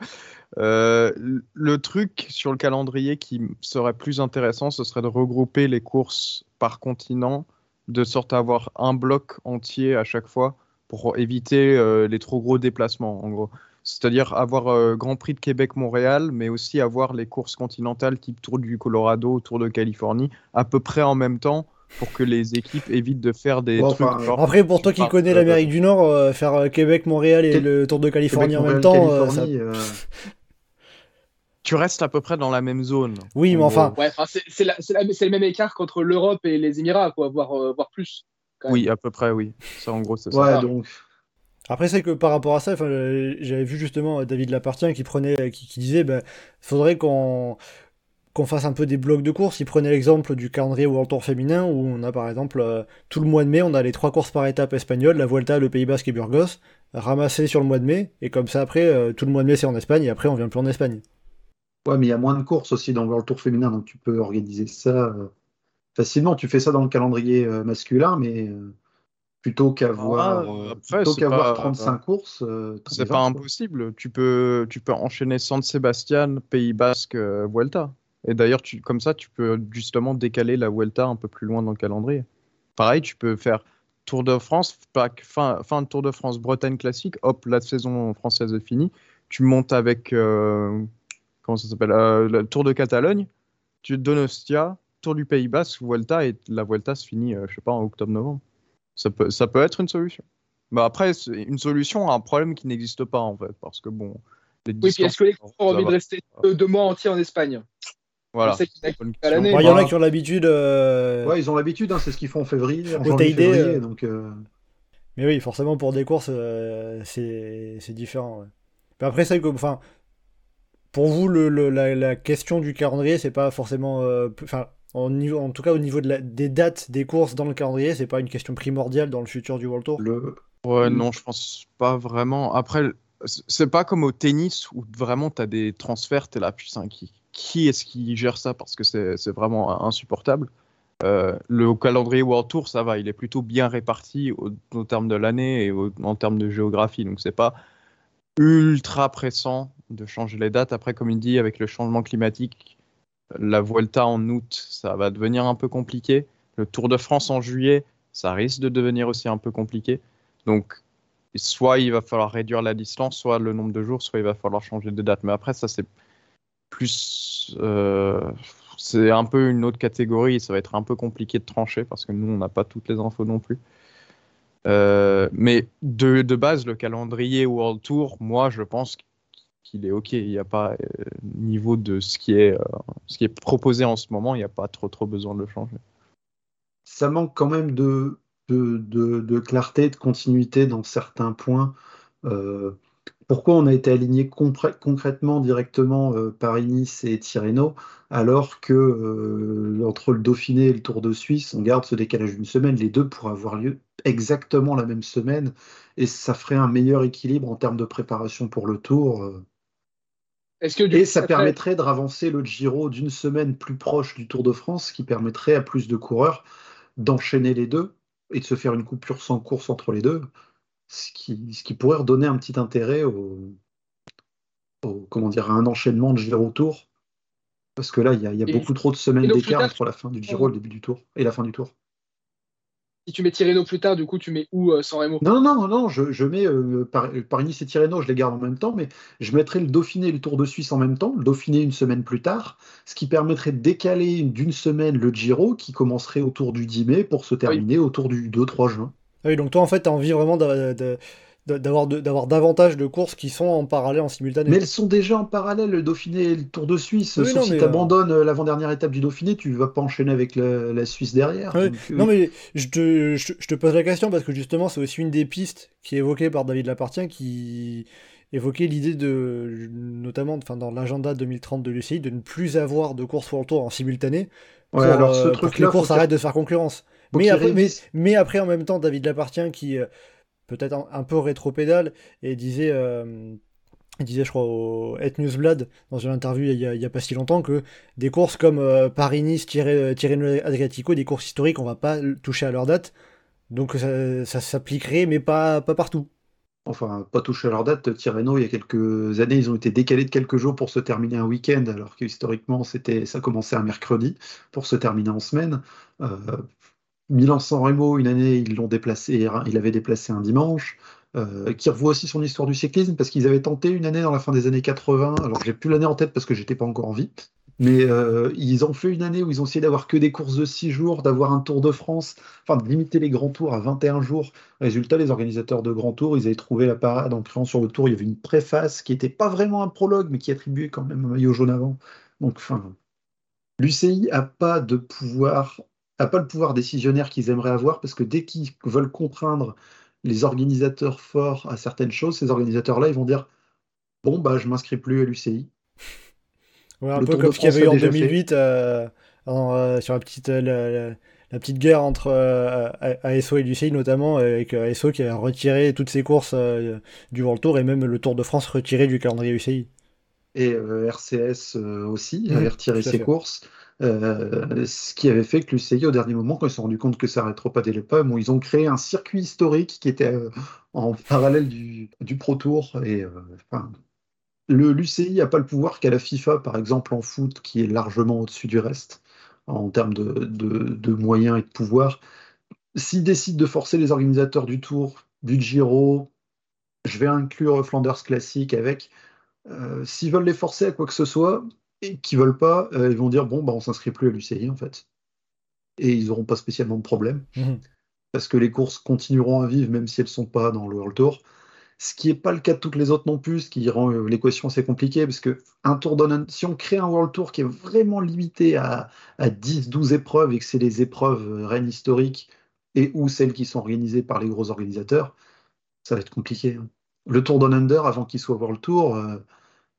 Euh, le truc sur le calendrier qui serait plus intéressant, ce serait de regrouper les courses par continent, de sorte à avoir un bloc entier à chaque fois pour éviter les trop gros déplacements, en gros. C'est-à-dire avoir euh, Grand Prix de Québec-Montréal, mais aussi avoir les courses continentales type Tour du Colorado, Tour de Californie, à peu près en même temps pour que les équipes évitent de faire des trucs. après, pour toi qui connais l'Amérique du Nord, euh, faire euh, Québec-Montréal et le Tour de Californie en même temps, [laughs] tu restes à peu près dans la même zone. Oui, mais enfin. Ouais, c'est le même écart qu'entre l'Europe et les Émirats, quoi, voire, plus. Oui, à peu près, oui. Ça, en gros, c'est ouais, ça. donc. Après, c'est que par rapport à ça, j'avais vu justement David Lapartien qui prenait, qui, disait, ben, faudrait qu'on qu'on fasse un peu des blocs de courses. Il prenait l'exemple du calendrier World Tour féminin où on a par exemple euh, tout le mois de mai, on a les trois courses par étape espagnoles, la Vuelta, le Pays Basque et Burgos, ramassés sur le mois de mai. Et comme ça, après, euh, tout le mois de mai c'est en Espagne et après on vient plus en Espagne. Ouais, mais il y a moins de courses aussi dans le World Tour féminin, donc tu peux organiser ça euh, facilement. Tu fais ça dans le calendrier masculin, mais plutôt qu'avoir ah, qu'avoir 35 courses. Euh, c'est pas impossible. Tu peux, tu peux enchaîner San Sebastian, Pays Basque, euh, Vuelta. Et d'ailleurs, comme ça, tu peux justement décaler la Vuelta un peu plus loin dans le calendrier. Pareil, tu peux faire Tour de France, fin, fin de Tour de France, Bretagne classique. Hop, la saison française est finie. Tu montes avec euh, comment ça s'appelle, le Tour de Catalogne. Tu Donostia, Tour du Pays Basque, Vuelta et la Vuelta se finit, je sais pas, en octobre-novembre. Ça peut, ça peut être une solution. Mais après, une solution à un problème qui n'existe pas, en fait, parce que bon. Les oui, puis est-ce que les coureurs ont envie de rester deux, mois entiers en Espagne? Voilà. Il y en a qui ont l'habitude. Euh, ouais, ils ont l'habitude, hein, c'est ce qu'ils font en février. En janvier, février euh, donc, euh. Mais oui, forcément, pour des courses, c'est différent. Mais après, c'est que. Enfin, pour vous, le, la, la, question du calendrier, c'est pas forcément. Enfin, en, niveau, en tout cas, au niveau de la, des dates des courses dans le calendrier, c'est pas une question primordiale dans le futur du World Tour? Le... Ouais, non, je pense pas vraiment. Après, c'est pas comme au tennis où vraiment tu as des transferts, tu es là, putain, qui, qui est-ce qui gère ça Parce que c'est vraiment insupportable. Euh, le calendrier World Tour, ça va, il est plutôt bien réparti au, au terme de l'année et en termes de géographie. Donc, c'est pas ultra pressant de changer les dates. Après, comme il dit, avec le changement climatique, la Vuelta en août, ça va devenir un peu compliqué. Le Tour de France en juillet, ça risque de devenir aussi un peu compliqué. Donc, soit il va falloir réduire la distance, soit le nombre de jours, soit il va falloir changer de date. Mais après, ça, c'est plus. Euh, c'est un peu une autre catégorie. Ça va être un peu compliqué de trancher parce que nous, on n'a pas toutes les infos non plus. Euh, mais de, de, base, le calendrier World Tour, moi, je pense qu'il est OK. Il n'y a pas, euh, niveau de ce qui, est, ce qui est proposé en ce moment, il n'y a pas trop, trop besoin de le changer. Ça manque quand même de, de, de, clarté, de continuité dans certains points. Pourquoi on a été aligné concrètement directement Paris-Nice et Tirreno alors que entre le Dauphiné et le Tour de Suisse, on garde ce décalage d'une semaine, les deux pourraient avoir lieu exactement la même semaine et ça ferait un meilleur équilibre en termes de préparation pour le Tour. Est-ce que du Et coup, ça après- permettrait de ravancer le Giro d'une semaine plus proche du Tour de France, ce qui permettrait à plus de coureurs d'enchaîner les deux et de se faire une coupure sans course entre les deux, ce qui, ce qui pourrait redonner un petit intérêt au, au- comment dire, à un enchaînement de Giro Tour. Parce que là, il y a, il y a Et- beaucoup trop de semaines d'écart entre la fin du Giro et le début du Tour et la fin du Tour. si tu mets Tirreno plus tard, du coup, tu mets où euh, sans Remo? Non, non, non, non, je, je mets euh, Par- Paris-Nice et Tirreno, je les garde en même temps, mais je mettrai le Dauphiné et le Tour de Suisse en même temps, le Dauphiné une semaine plus tard, ce qui permettrait de décaler d'une semaine le Giro qui commencerait autour du 10 mai pour se terminer autour du 2-3 juin. Ah Oui, donc toi, en fait, t'as envie vraiment d'a- d'a- d'a- d'avoir davantage de courses qui sont en parallèle, en simultané. Mais elles sont déjà en parallèle, le Dauphiné et le Tour de Suisse. Oui, Sauf non, si tu euh, abandonnes l'avant-dernière étape du Dauphiné, tu vas pas enchaîner avec la, la Suisse derrière. Donc, euh, Non, mais je te, je, je te pose la question parce que justement, c'est aussi une des pistes qui est évoquée par David Lapartien qui évoquait l'idée de, notamment enfin, dans l'agenda 2030 de l'UCI, de ne plus avoir de courses World Tour en simultané pour, ouais, alors ce euh, les courses arrêtent de se faire concurrence. Mais après, mais, après, en même temps, David Lapartien qui euh, peut-être un, un peu rétro-pédale et disait, euh, il disait, je crois, au Het Newsblad, dans une interview il y a, pas si longtemps, que des courses comme euh, Paris-Nice, Tirre- Tirreno Adriatico, des courses historiques, on va pas toucher à leur date. Donc ça, ça s'appliquerait, mais pas, pas partout. Enfin, pas touché à leur date. Tirreno, il y a quelques années, ils ont été décalés de quelques jours pour se terminer un week-end, alors que historiquement, c'était, ça commençait un mercredi pour se terminer en semaine. Euh, Milan-San Remo, une année, ils l'ont déplacé, il avait déplacé un dimanche. Euh, qui revoit aussi son histoire du cyclisme parce qu'ils avaient tenté une année dans la fin des années 80. Alors, j'ai plus l'année en tête parce que j'étais pas encore en vie. Mais euh, ils ont fait une année où ils ont essayé d'avoir que des courses de 6 jours, d'avoir un Tour de France, enfin de limiter les grands tours à 21 jours. Résultat, les organisateurs de grands tours, ils avaient trouvé la parade en créant sur le tour, il y avait une préface qui n'était pas vraiment un prologue, mais qui attribuait quand même un maillot jaune avant. Donc, enfin, l'UCI a pas de pouvoir, a pas le pouvoir décisionnaire qu'ils aimeraient avoir, parce que dès qu'ils veulent contraindre les organisateurs forts à certaines choses, ces organisateurs-là, ils vont dire Bon, bah, je m'inscris plus à l'UCI. Ouais, un Le peu comme ce qu'il y avait eu en l'a déjà 2008 euh, en, euh, sur la petite, euh, la, petite guerre entre ASO et l'UCI notamment, avec ASO qui a retiré toutes ses courses du World Tour et même le Tour de France retiré du calendrier UCI. Et RCS aussi Mhm, avait retiré ses fait. courses. Euh, ce qui avait fait que l'UCI, au dernier moment, quand ils se sont rendus compte que ça pas des pommes, où ils ont créé un circuit historique qui était euh, en parallèle du, Pro Tour. Et, euh, le l'UCI n'a pas le pouvoir qu'a la FIFA, par exemple, en foot, qui est largement au-dessus du reste en termes de, moyens et de pouvoir. S'ils décident de forcer les organisateurs du Tour, du Giro, je vais inclure Flanders Classic avec. S'ils veulent les forcer à quoi que ce soit et qu'ils veulent pas, euh, ils vont dire bon, bah, on s'inscrit plus à l'UCI en fait. Et ils n'auront pas spécialement de problème Mhm. parce que les courses continueront à vivre même si elles sont pas dans le World Tour. Ce qui n'est pas le cas de toutes les autres non plus, ce qui rend euh, l'équation assez compliquée, parce que un tour d'un- si on crée un World Tour qui est vraiment limité à, à 10-12 épreuves et que c'est les épreuves euh, reines historiques et ou celles qui sont organisées par les gros organisateurs, ça va être compliqué. hein. Le Tour Down Under, avant qu'il soit World Tour,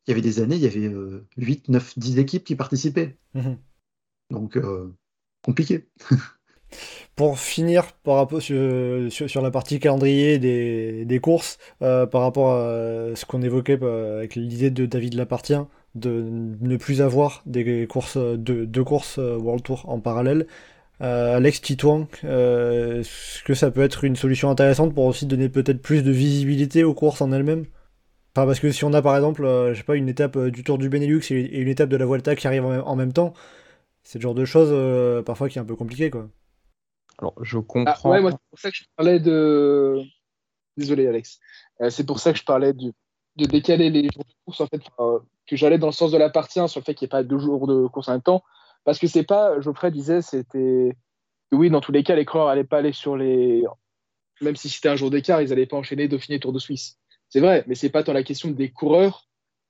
il y avait des années, il y avait euh, 8, 9, 10 équipes qui participaient. Mhm. Donc, euh, compliqué. [laughs] Pour finir par rapport sur, sur, sur la partie calendrier des, des courses, euh, par rapport à ce qu'on évoquait euh, avec l'idée de David Lapartien de ne plus avoir des courses de deux courses euh, World Tour en parallèle. Euh, Alex Titouan, euh, est-ce que ça peut être une solution intéressante pour aussi donner peut-être plus de visibilité aux courses en elles-mêmes? Enfin, parce que si on a par exemple, euh, je sais pas, une étape euh, du Tour du Benelux et et une étape de la Vuelta qui arrivent en même, en même temps, c'est le genre de choses euh, parfois qui est un peu compliqué quoi. Alors, je Ah, comprends. ouais, moi, c'est pour ça que je parlais de. Désolé, Alex. Euh, c'est pour ça que je parlais du- de décaler les jours de course, en fait, euh, que j'allais dans le sens de la partie 1 sur le fait qu'il n'y ait pas deux jours de course en même temps. Parce que c'est pas, Geoffrey disait, c'était. que Oui, dans tous les cas, les coureurs n'allaient pas aller sur les. Même si c'était un jour d'écart, ils n'allaient pas enchaîner Dauphiné Tour de Suisse. C'est vrai, mais c'est pas tant la question des coureurs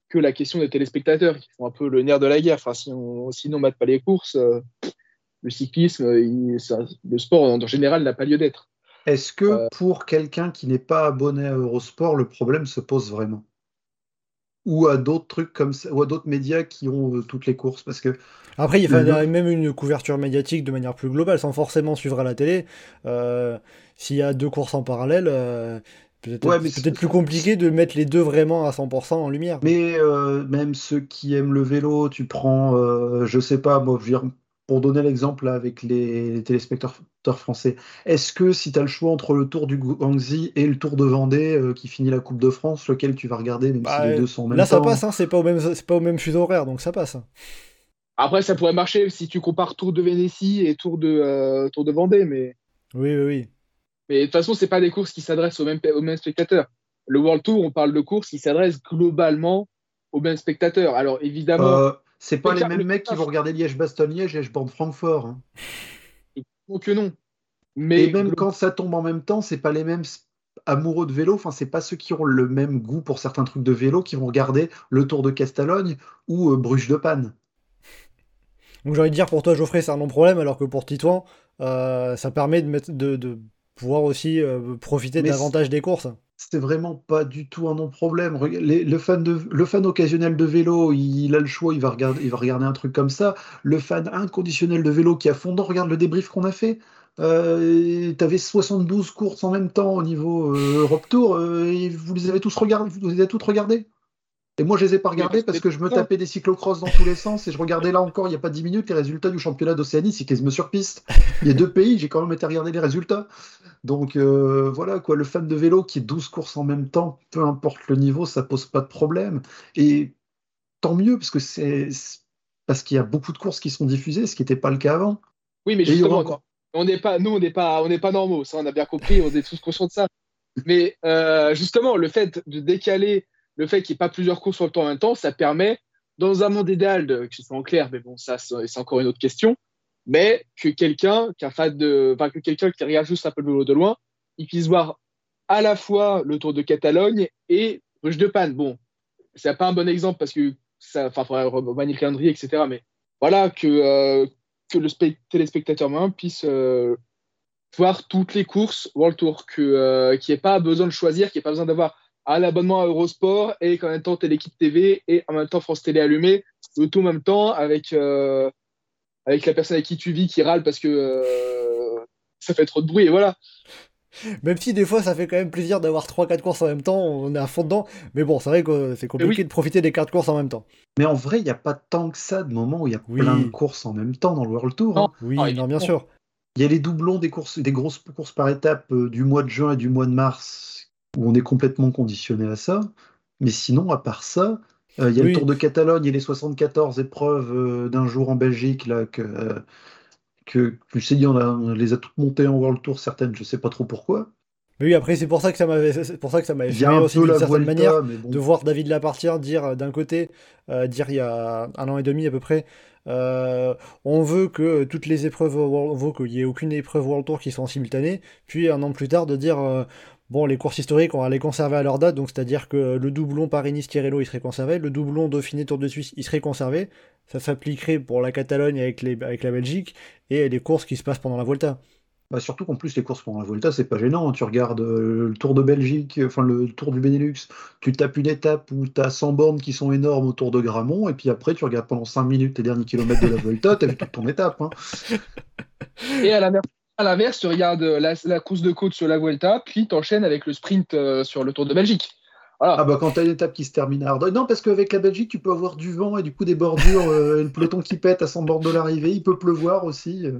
que la question des téléspectateurs qui font un peu le nerf de la guerre. Enfin, si on, sinon on ne mate pas les courses, euh, le cyclisme, euh, il- ça- le sport en général n'a pas lieu d'être. Est-ce que Euh, pour quelqu'un qui n'est pas abonné à Eurosport, le problème se pose vraiment? Ou à d'autres trucs comme ça, ou à d'autres médias qui ont euh, toutes les courses? Parce que Après, il Le- faudrait même une couverture médiatique de manière plus globale, sans forcément suivre à la télé. Euh, S'il y a deux courses en parallèle, euh, Peut-être Ouais, mais c'est c'est- peut-être plus compliqué de mettre les deux vraiment à 100% en lumière. Mais euh, même ceux qui aiment le vélo, tu prends, euh, je sais pas, moi, je veux dire, pour donner l'exemple avec les, les téléspectateurs français, est-ce que si tu as le choix entre le Tour du Guangxi et le Tour de Vendée euh, qui finit la Coupe de France, lequel tu vas regarder, même Bah, si les deux sont en même Là, ça passe, hein, c'est pas au même, c'est pas au même fuseau horaire, donc ça passe. Après, ça pourrait marcher si tu compares Tour de Vénétie et Tour de, euh, Tour de Vendée, mais, Oui, oui, oui. Mais de toute façon, c'est pas des courses qui s'adressent aux mêmes, aux mêmes spectateurs. Le World Tour, on parle de courses qui s'adressent globalement aux mêmes spectateurs. Alors, évidemment, Euh, c'est pas les mêmes mecs qui vont regarder Liège-Bastogne-Liège, Liège-Bordeaux-Francfort. hein. que non. Mais Et même quand ça tombe en même temps, c'est pas les mêmes amoureux de vélo, enfin, c'est pas ceux qui ont le même goût pour certains trucs de vélo qui vont regarder le Tour de Castalogne ou euh, Bruges de Panne. Donc j'ai envie de dire pour toi Geoffrey c'est un non-problème alors que pour Titouan euh, ça permet de, mettre, de, de pouvoir aussi euh, profiter Mais davantage des courses. C'est vraiment pas du tout un non-problème. Les- Le fan, de, le fan occasionnel de vélo, il a le choix, il va, regarder, il va regarder un truc comme ça. Le fan inconditionnel de vélo qui a fondant regarde le débrief qu'on a fait. Euh, T'avais 72 courses en même temps au niveau euh, Europe Tour, euh, et vous les avez tous regardés, vous les avez toutes regardées? Et moi, je les ai pas regardées parce que je me tapais des cyclocross dans tous les sens et je regardais là encore, il n'y a pas 10 minutes, les résultats du championnat d'Océanie, c'est quasiment sur piste. Il y a deux pays, j'ai quand même été regarder les résultats. Donc euh, voilà, quoi, le fan de vélo qui est 12 courses en même temps, peu importe le niveau, ça pose pas de problème. Et tant mieux, parce que c'est parce qu'il y a beaucoup de courses qui sont diffusées, ce qui n'était pas le cas avant. Oui, mais justement, aura on n'est pas, nous, on n'est pas, on n'est pas normaux. Ça, on a bien compris. On est tous conscients de ça. Mais euh, justement, le fait de décaler, le fait qu'il n'y ait pas plusieurs courses temps en même temps, ça permet, dans un monde idéal, que ce soit en clair, mais bon, ça, c'est encore une autre question. Mais que quelqu'un, qui fan de, enfin, que quelqu'un qui regarde juste un peu le vélo de loin, il puisse voir à la fois le Tour de Catalogne et Bruges de Panne. Bon, c'est pas un bon exemple parce que ça, enfin, faudrait remanier le calendrier, etc. Mais voilà que euh, le spect- téléspectateur moyen puisse euh, voir toutes les courses World Tour, euh, qu'il n'y ait pas besoin de choisir, qu'il n'y ait pas besoin d'avoir un abonnement à Eurosport et qu'en même temps Téléquipe TV et en même temps France Télé allumé, le tout en même temps avec, euh, avec la personne avec qui tu vis qui râle parce que euh, ça fait trop de bruit et voilà. Même si des fois ça fait quand même plaisir d'avoir 3-4 courses en même temps, on est à fond dedans. Mais bon, c'est vrai que c'est compliqué oui. de profiter des 4 courses en même temps. Mais en vrai, il n'y a pas tant que ça de moments où il y a Oui. plein de courses en même temps dans le World Tour. Non. hein. Oui, Ah, non, bien sûr. Il y a les doublons des courses, des grosses courses par étapes euh, du mois de juin et du mois de mars où on est complètement conditionné à ça. Mais sinon, à part ça, euh, il y a Oui. le Tour de Catalogne et les 74 épreuves euh, d'un jour en Belgique là que euh, que je sais, a, on les a toutes montées en World Tour, certaines, je sais pas trop pourquoi. Mais oui, après c'est pour ça que ça m'avait, c'est pour ça que ça m'avait fait aussi d'une certaine manière bon. de voir David Lapartien dire euh, d'un côté, dire il y a un an et demi à peu près, euh, on veut que toutes les épreuves, World- on veut qu'il y ait aucune épreuve World Tour qui soit en simultané, puis un an plus tard de dire euh, bon les courses historiques on va les conserver à leur date, donc c'est-à-dire que le doublon Paris-Nice-Tirreno il serait conservé, le doublon Dauphiné Tour de Suisse il serait conservé, ça s'appliquerait pour la Catalogne avec, les, avec la Belgique et les courses qui se passent pendant la Vuelta. Bah, surtout qu'en plus, les courses pendant la Vuelta, c'est pas gênant. Tu regardes euh, le Tour de Belgique, enfin le Tour du Benelux, tu tapes une étape où tu as 100 bornes qui sont énormes autour de Gramont, et puis après, tu regardes pendant 5 minutes tes derniers kilomètres de la Vuelta, tu as vu toute ton étape. hein. Et à l'inverse, à l'inverse, tu regardes la, la course de côte sur la Vuelta, puis t'enchaînes avec le sprint euh, sur le Tour de Belgique. Voilà. Ah bah quand tu as une étape qui se termine à Ardèche. Non, parce qu'avec la Belgique, tu peux avoir du vent et du coup des bordures, euh, [laughs] le peloton qui pète à 100 bornes de l'arrivée. Il peut pleuvoir aussi. euh.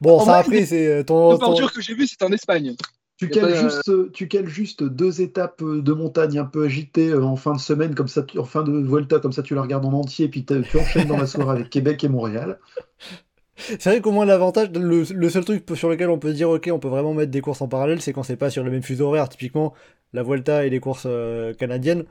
Bon, En ça vrai, après c'est euh, ton, Le ton- bordure que j'ai vu, c'est en Espagne. Tu a cales, pas, juste, euh, tu cales juste deux étapes de montagne un peu agitées en fin de semaine, comme ça, tu- en fin de Vuelta, comme ça tu la regardes en entier, puis t'as- tu enchaînes dans la soirée avec Québec et Montréal. C'est vrai qu'au moins l'avantage, le, le seul truc sur lequel on peut dire ok, on peut vraiment mettre des courses en parallèle, c'est quand c'est pas sur le même fuseau horaire. Typiquement, la Vuelta et les courses euh, canadiennes,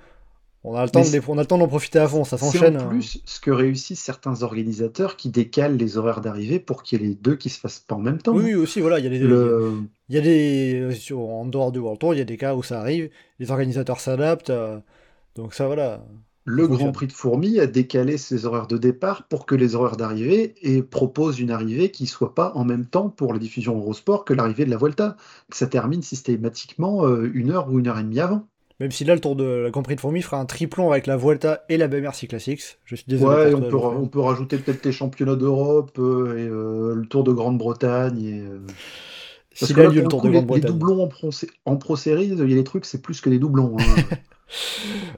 on a le temps Mais de les- on a le temps d'en profiter à fond, ça C'est s'enchaîne. en hein. plus ce que réussissent certains organisateurs qui décalent les horaires d'arrivée pour qu'il y ait les deux qui se fassent pas en même temps. Oui, oui, aussi, voilà, il y a des, Le- il y a des, euh, sur- en dehors du World Tour, il y a des cas où ça arrive, les organisateurs s'adaptent, euh, donc ça voilà. Le. Grand Prix de Fourmi a décalé ses horaires de départ pour que les horaires d'arrivée et propose une arrivée qui soit pas en même temps pour la diffusion Eurosport que l'arrivée de la Vuelta. Que ça termine systématiquement euh, une heure ou une heure et demie avant. Même si là, le Tour de la Grand Prix de Fourmi fera un triplon avec la Vuelta et la BMR Classics. Je suis désolé. Ouais, on peut, on peut rajouter peut-être les championnats d'Europe euh, et euh, le Tour de Grande-Bretagne. Et, euh, Parce S'il que a là, pour le Tour coup, de les, les Grande-Bretagne. doublons en pro, en pro série, il y a des trucs, c'est plus que des doublons. hein. [laughs]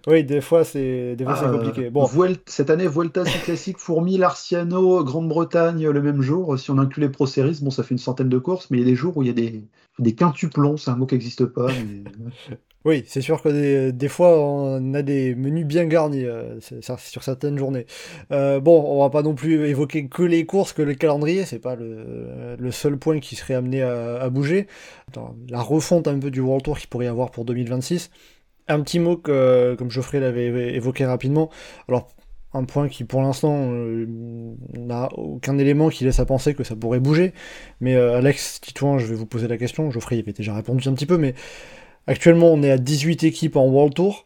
Oui, des fois c'est des fois c'est Ah, compliqué. Bon, cette année, Vuelta Classique, Fourmi, Larciano, Grande-Bretagne le même jour. Si on inclut les Pro Series, bon, ça fait une centaine de courses, mais il y a des jours où il y a des, des quintuplons, c'est un mot qui n'existe pas. mais- [laughs] oui, c'est sûr que des, des fois on a des menus bien garnis euh, c'est- ça, sur certaines journées. Euh, bon, on va pas non plus évoquer que les courses, que le calendrier, c'est pas le, le seul point qui serait amené à, à bouger. La refonte un peu du World Tour qu'il pourrait y avoir pour 2026. Un petit mot que, comme Geoffrey l'avait évoqué rapidement. Alors, un point qui pour l'instant euh, n'a aucun élément qui laisse à penser que ça pourrait bouger. Mais euh, Alex Titouan, je vais vous poser la question. Geoffrey avait déjà répondu un petit peu, mais actuellement on est à 18 équipes en World Tour,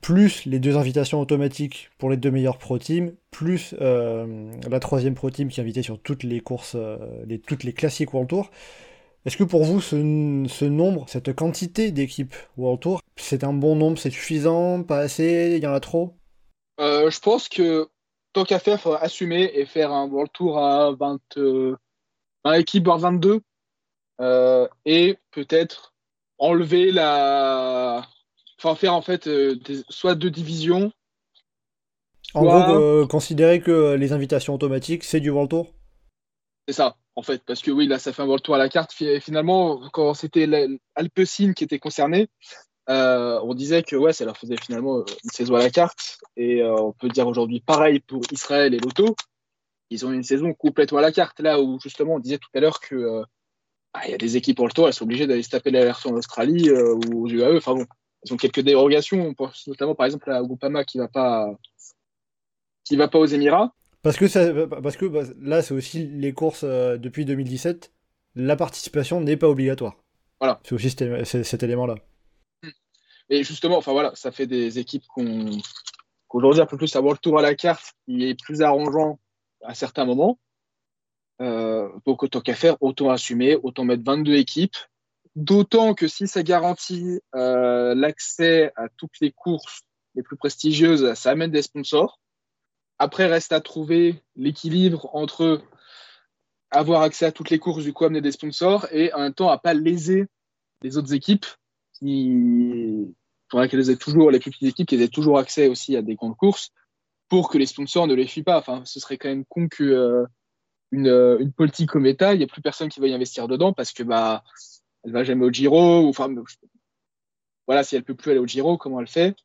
plus les deux invitations automatiques pour les deux meilleurs pro teams, plus euh, la troisième pro team qui est invitée sur toutes les courses, toutes les classiques World Tour. Est-ce que pour vous, ce, ce nombre, cette quantité d'équipes World Tour, c'est un bon nombre, c'est suffisant, pas assez, il y en a trop? Euh, je pense que tant qu'à faire, il faudra assumer et faire un World Tour à 20, euh, 20 équipes, voire 22. Euh, et peut-être enlever la. Enfin, faire en fait euh, des- soit deux divisions. En soit- gros, euh, considérer que les invitations automatiques, c'est du World Tour? C'est ça, en fait. Parce que oui, là, ça fait un World Tour à la carte. Fi- Finalement, quand c'était Alpecin qui était concerné, euh, on disait que ouais, ça leur faisait finalement euh, une saison à la carte. Et euh, on peut dire aujourd'hui pareil pour Israël et Lotto. Ils ont une saison complètement à la carte. Là où justement, on disait tout à l'heure que euh, ah, il y a des équipes pour le tour, elles sont obligées d'aller se taper la version en Australie ou aux UAE. Enfin bon, elles ont quelques dérogations. On pense notamment par exemple à Groupama qui va pas va pas aux Émirats. Parce que, ça, parce que bah, là, c'est aussi les courses euh, depuis 2017, la participation n'est pas obligatoire. Voilà. C'est aussi cet, élément-là. Et justement, enfin voilà, ça fait des équipes qu'on qu'aujourd'hui un peu plus avoir le tour à la carte, qui est plus arrangeant à certains moments. Euh, donc autant qu'à faire, autant assumer, autant mettre 22 équipes. D'autant que si ça garantit euh, l'accès à toutes les courses les plus prestigieuses, ça amène des sponsors. Après, reste à trouver l'équilibre entre avoir accès à toutes les courses, du coup amener des sponsors, et en même temps à pas léser les autres équipes qui pour qu'elles aient toujours les plus petites équipes, qu'elles aient toujours accès aussi à des grandes courses pour que les sponsors ne les fuient pas. Enfin, ce serait quand même con que euh, une, euh, une politique comme État, il n'y a plus personne qui va y investir dedans parce que bah elle va jamais au Giro enfin voilà si elle peut plus aller au Giro, comment elle fait?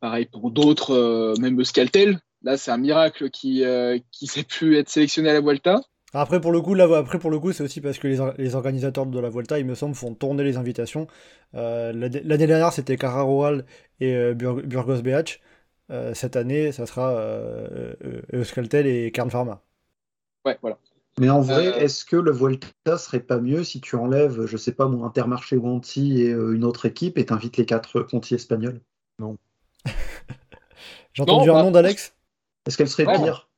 Pareil pour d'autres, euh, même Euskaltel. Là, c'est un miracle qui euh, qui s'est pu être sélectionné à la Vuelta. Après, pour le coup, là, après, pour le coup, c'est aussi parce que les, les organisateurs de la Volta, il me semble, font tourner les invitations. Euh, l'année dernière, c'était Carraroal et euh, Bur- Burgos BH. Euh, cette année, ça sera euh, euh, Euskaltel et Kern Pharma. Ouais, voilà. Mais en vrai, Euh, est-ce que le Volta serait pas mieux si tu enlèves, je sais pas, mon Intermarché Wanty et euh, une autre équipe et t'invites les quatre Conti espagnols? [laughs] J'ai Non, entendu un bah, nom d'Alex? Est-ce qu'elle serait Ouais, pire?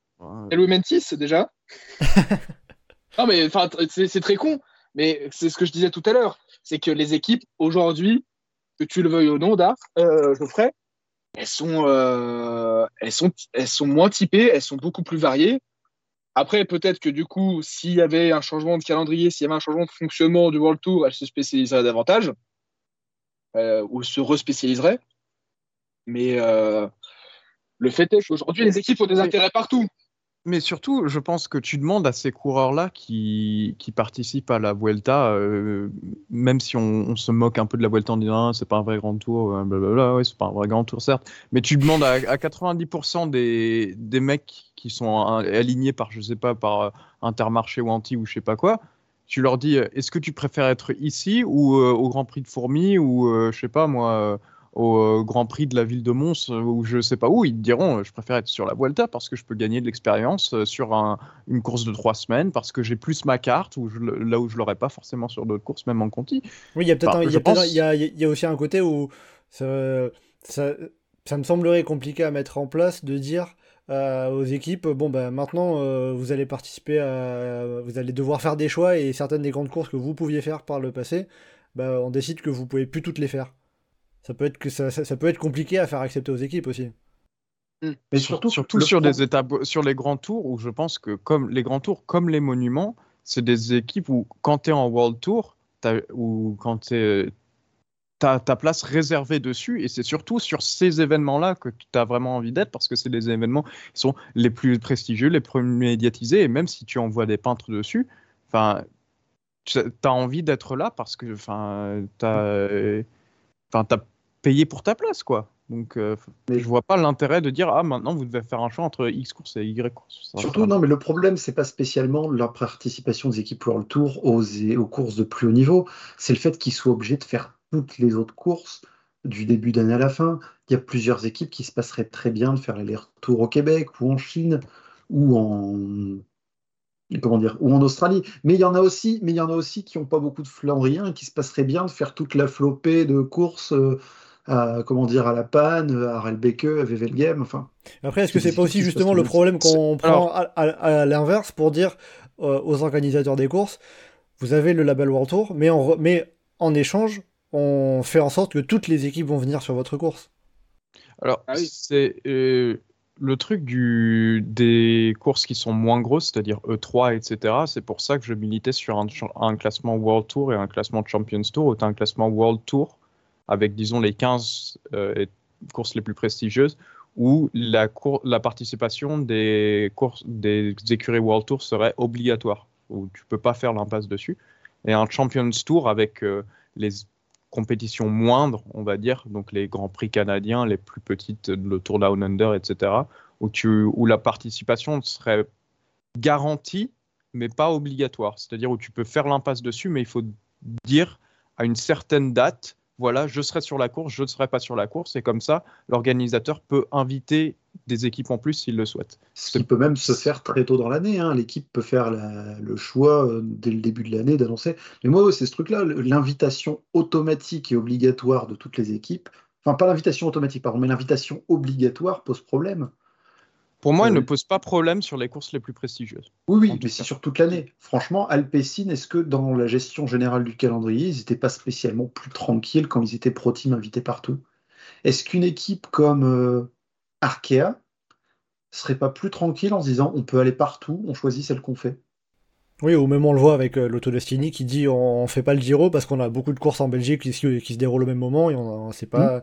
Et Louis Mentis, déjà. [laughs] non, mais enfin, c'est très con. Mais c'est ce que je disais tout à l'heure. C'est que les équipes, aujourd'hui, que tu le veuilles ou non, Dar, euh, Geoffrey, elles sont, euh, elles, sont, elles sont moins typées, elles sont beaucoup plus variées. Après, peut-être que du coup, s'il y avait un changement de calendrier, s'il y avait un changement de fonctionnement du World Tour, elles se spécialiseraient davantage, euh, ou se respécialiseraient. Mais euh, le fait est qu'aujourd'hui, les équipes ont des intérêts partout. Mais surtout, je pense que tu demandes à ces coureurs-là qui, qui participent à la Vuelta, euh, même si on, on se moque un peu de la Vuelta en disant ah, c'est pas un vrai grand tour, euh, blablabla, ouais, c'est pas un vrai grand tour certes, mais tu demandes à, à 90% des, des mecs qui sont alignés par, je sais pas, par Intermarché ou Anti ou je sais pas quoi, tu leur dis est-ce que tu préfères être ici ou euh, au Grand Prix de Fourmi ou euh, je sais pas moi au euh, Grand Prix de la ville de Mons euh, ou je sais pas où, ils te diront euh, je préfère être sur la Vuelta parce que je peux gagner de l'expérience sur un- une course de trois semaines parce que j'ai plus ma carte ou je là où je l'aurais pas forcément sur d'autres courses, même en Conti. Oui, il y a peut-être Enfin, y a y a, y a aussi un côté où ça, ça, ça me semblerait compliqué à mettre en place de dire euh, aux équipes bon ben maintenant euh, vous allez participer à vous allez devoir faire des choix et certaines des grandes courses que vous pouviez faire par le passé ben, on décide que vous pouvez plus toutes les faire ça peut être que ça, ça, ça peut être compliqué à faire accepter aux équipes aussi. Mais surtout, surtout le sur pro- des étapes, sur les grands tours où je pense que comme les grands tours, comme les monuments, c'est des équipes où quand tu es en World Tour, ou quand tu es ta, place réservée dessus et c'est surtout sur ces événements-là que tu as vraiment envie d'être parce que c'est les événements qui sont les plus prestigieux, les plus médiatisés et même si tu envoies des peintres dessus, enfin, tu as envie d'être là parce que enfin, tu as, payé pour ta place quoi. Donc, euh, mais je vois pas l'intérêt de dire ah maintenant vous devez faire un choix entre X course et Y course. Surtout non, mais le problème c'est pas spécialement la participation des équipes World Tour aux, aux courses de plus haut niveau, c'est le fait qu'ils soient obligés de faire toutes les autres courses du début d'année à la fin. Il y a plusieurs équipes qui se passeraient très bien de faire les retours au Québec ou en Chine ou en comment dire ou en Australie. Mais il y en a aussi, mais il y en a aussi qui n'ont pas beaucoup de Flandriens et qui se passeraient bien de faire toute la flopée de courses. Euh, à, comment dire, à la panne, à Relbeke, à Wevelgem, enfin. Après, est-ce que c'est pas aussi justement le problème qu'on prend à, l'inverse pour dire euh, aux organisateurs des courses, vous avez le label World Tour, mais en, mais en échange, on fait en sorte que toutes les équipes vont venir sur votre course. Alors, ah c'est euh, le truc du, des courses qui sont moins grosses, c'est-à-dire E3, etc. C'est pour ça que je militais sur un, classement World Tour et un classement Champions Tour, ou un classement World Tour, avec, disons, les 15 euh, courses les plus prestigieuses, où la, la participation des, courses, des écuries World Tour serait obligatoire, où tu peux pas faire l'impasse dessus. Et un Champions Tour avec euh, les compétitions moindres, on va dire, donc les grands prix canadiens, les plus petites, le Tour Down Under, etc., où, tu, où la participation serait garantie, mais pas obligatoire. C'est-à-dire où tu peux faire l'impasse dessus, mais il faut dire à une certaine date voilà, je serai sur la course, je ne serai pas sur la course, et comme ça, l'organisateur peut inviter des équipes en plus s'il le souhaite. Ce peut même se faire très tôt dans l'année. Hein. L'équipe peut faire le choix euh, dès le début de l'année d'annoncer. Mais moi, c'est ce truc-là, l'invitation automatique et obligatoire de toutes les équipes. Enfin, pas l'invitation automatique, pardon, mais l'invitation obligatoire pose problème. Pour moi, il ne pose pas problème sur les courses les plus prestigieuses. Oui, oui, mais c'est sur toute l'année. Franchement, Alpecin, est-ce que dans la gestion générale du calendrier, ils n'étaient pas spécialement plus tranquilles quand ils étaient pro-team invités partout? Est-ce qu'une équipe comme euh, Arkea serait pas plus tranquille en se disant on peut aller partout, on choisit celle qu'on fait? Oui, au même on le voit avec euh, l'Auto Destiny qui dit on, ne fait pas le Giro parce qu'on a beaucoup de courses en Belgique qui, se déroulent au même moment et on c'est pas, mmh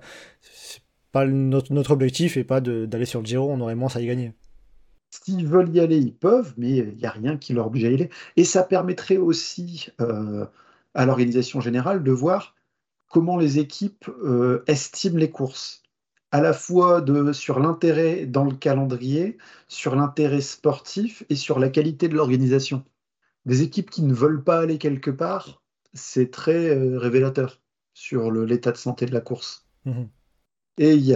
pas notre, notre objectif et pas d'aller sur le Giro, on aurait moins à y gagner. S'ils veulent y aller, ils peuvent, mais il n'y a rien qui leur oblige à y aller. Et ça permettrait aussi euh, à l'organisation générale de voir comment les équipes euh, estiment les courses, à la fois de, sur l'intérêt dans le calendrier, sur l'intérêt sportif et sur la qualité de l'organisation. Des équipes qui ne veulent pas aller quelque part, c'est très euh, révélateur sur l'état de santé de la course. Mmh et il y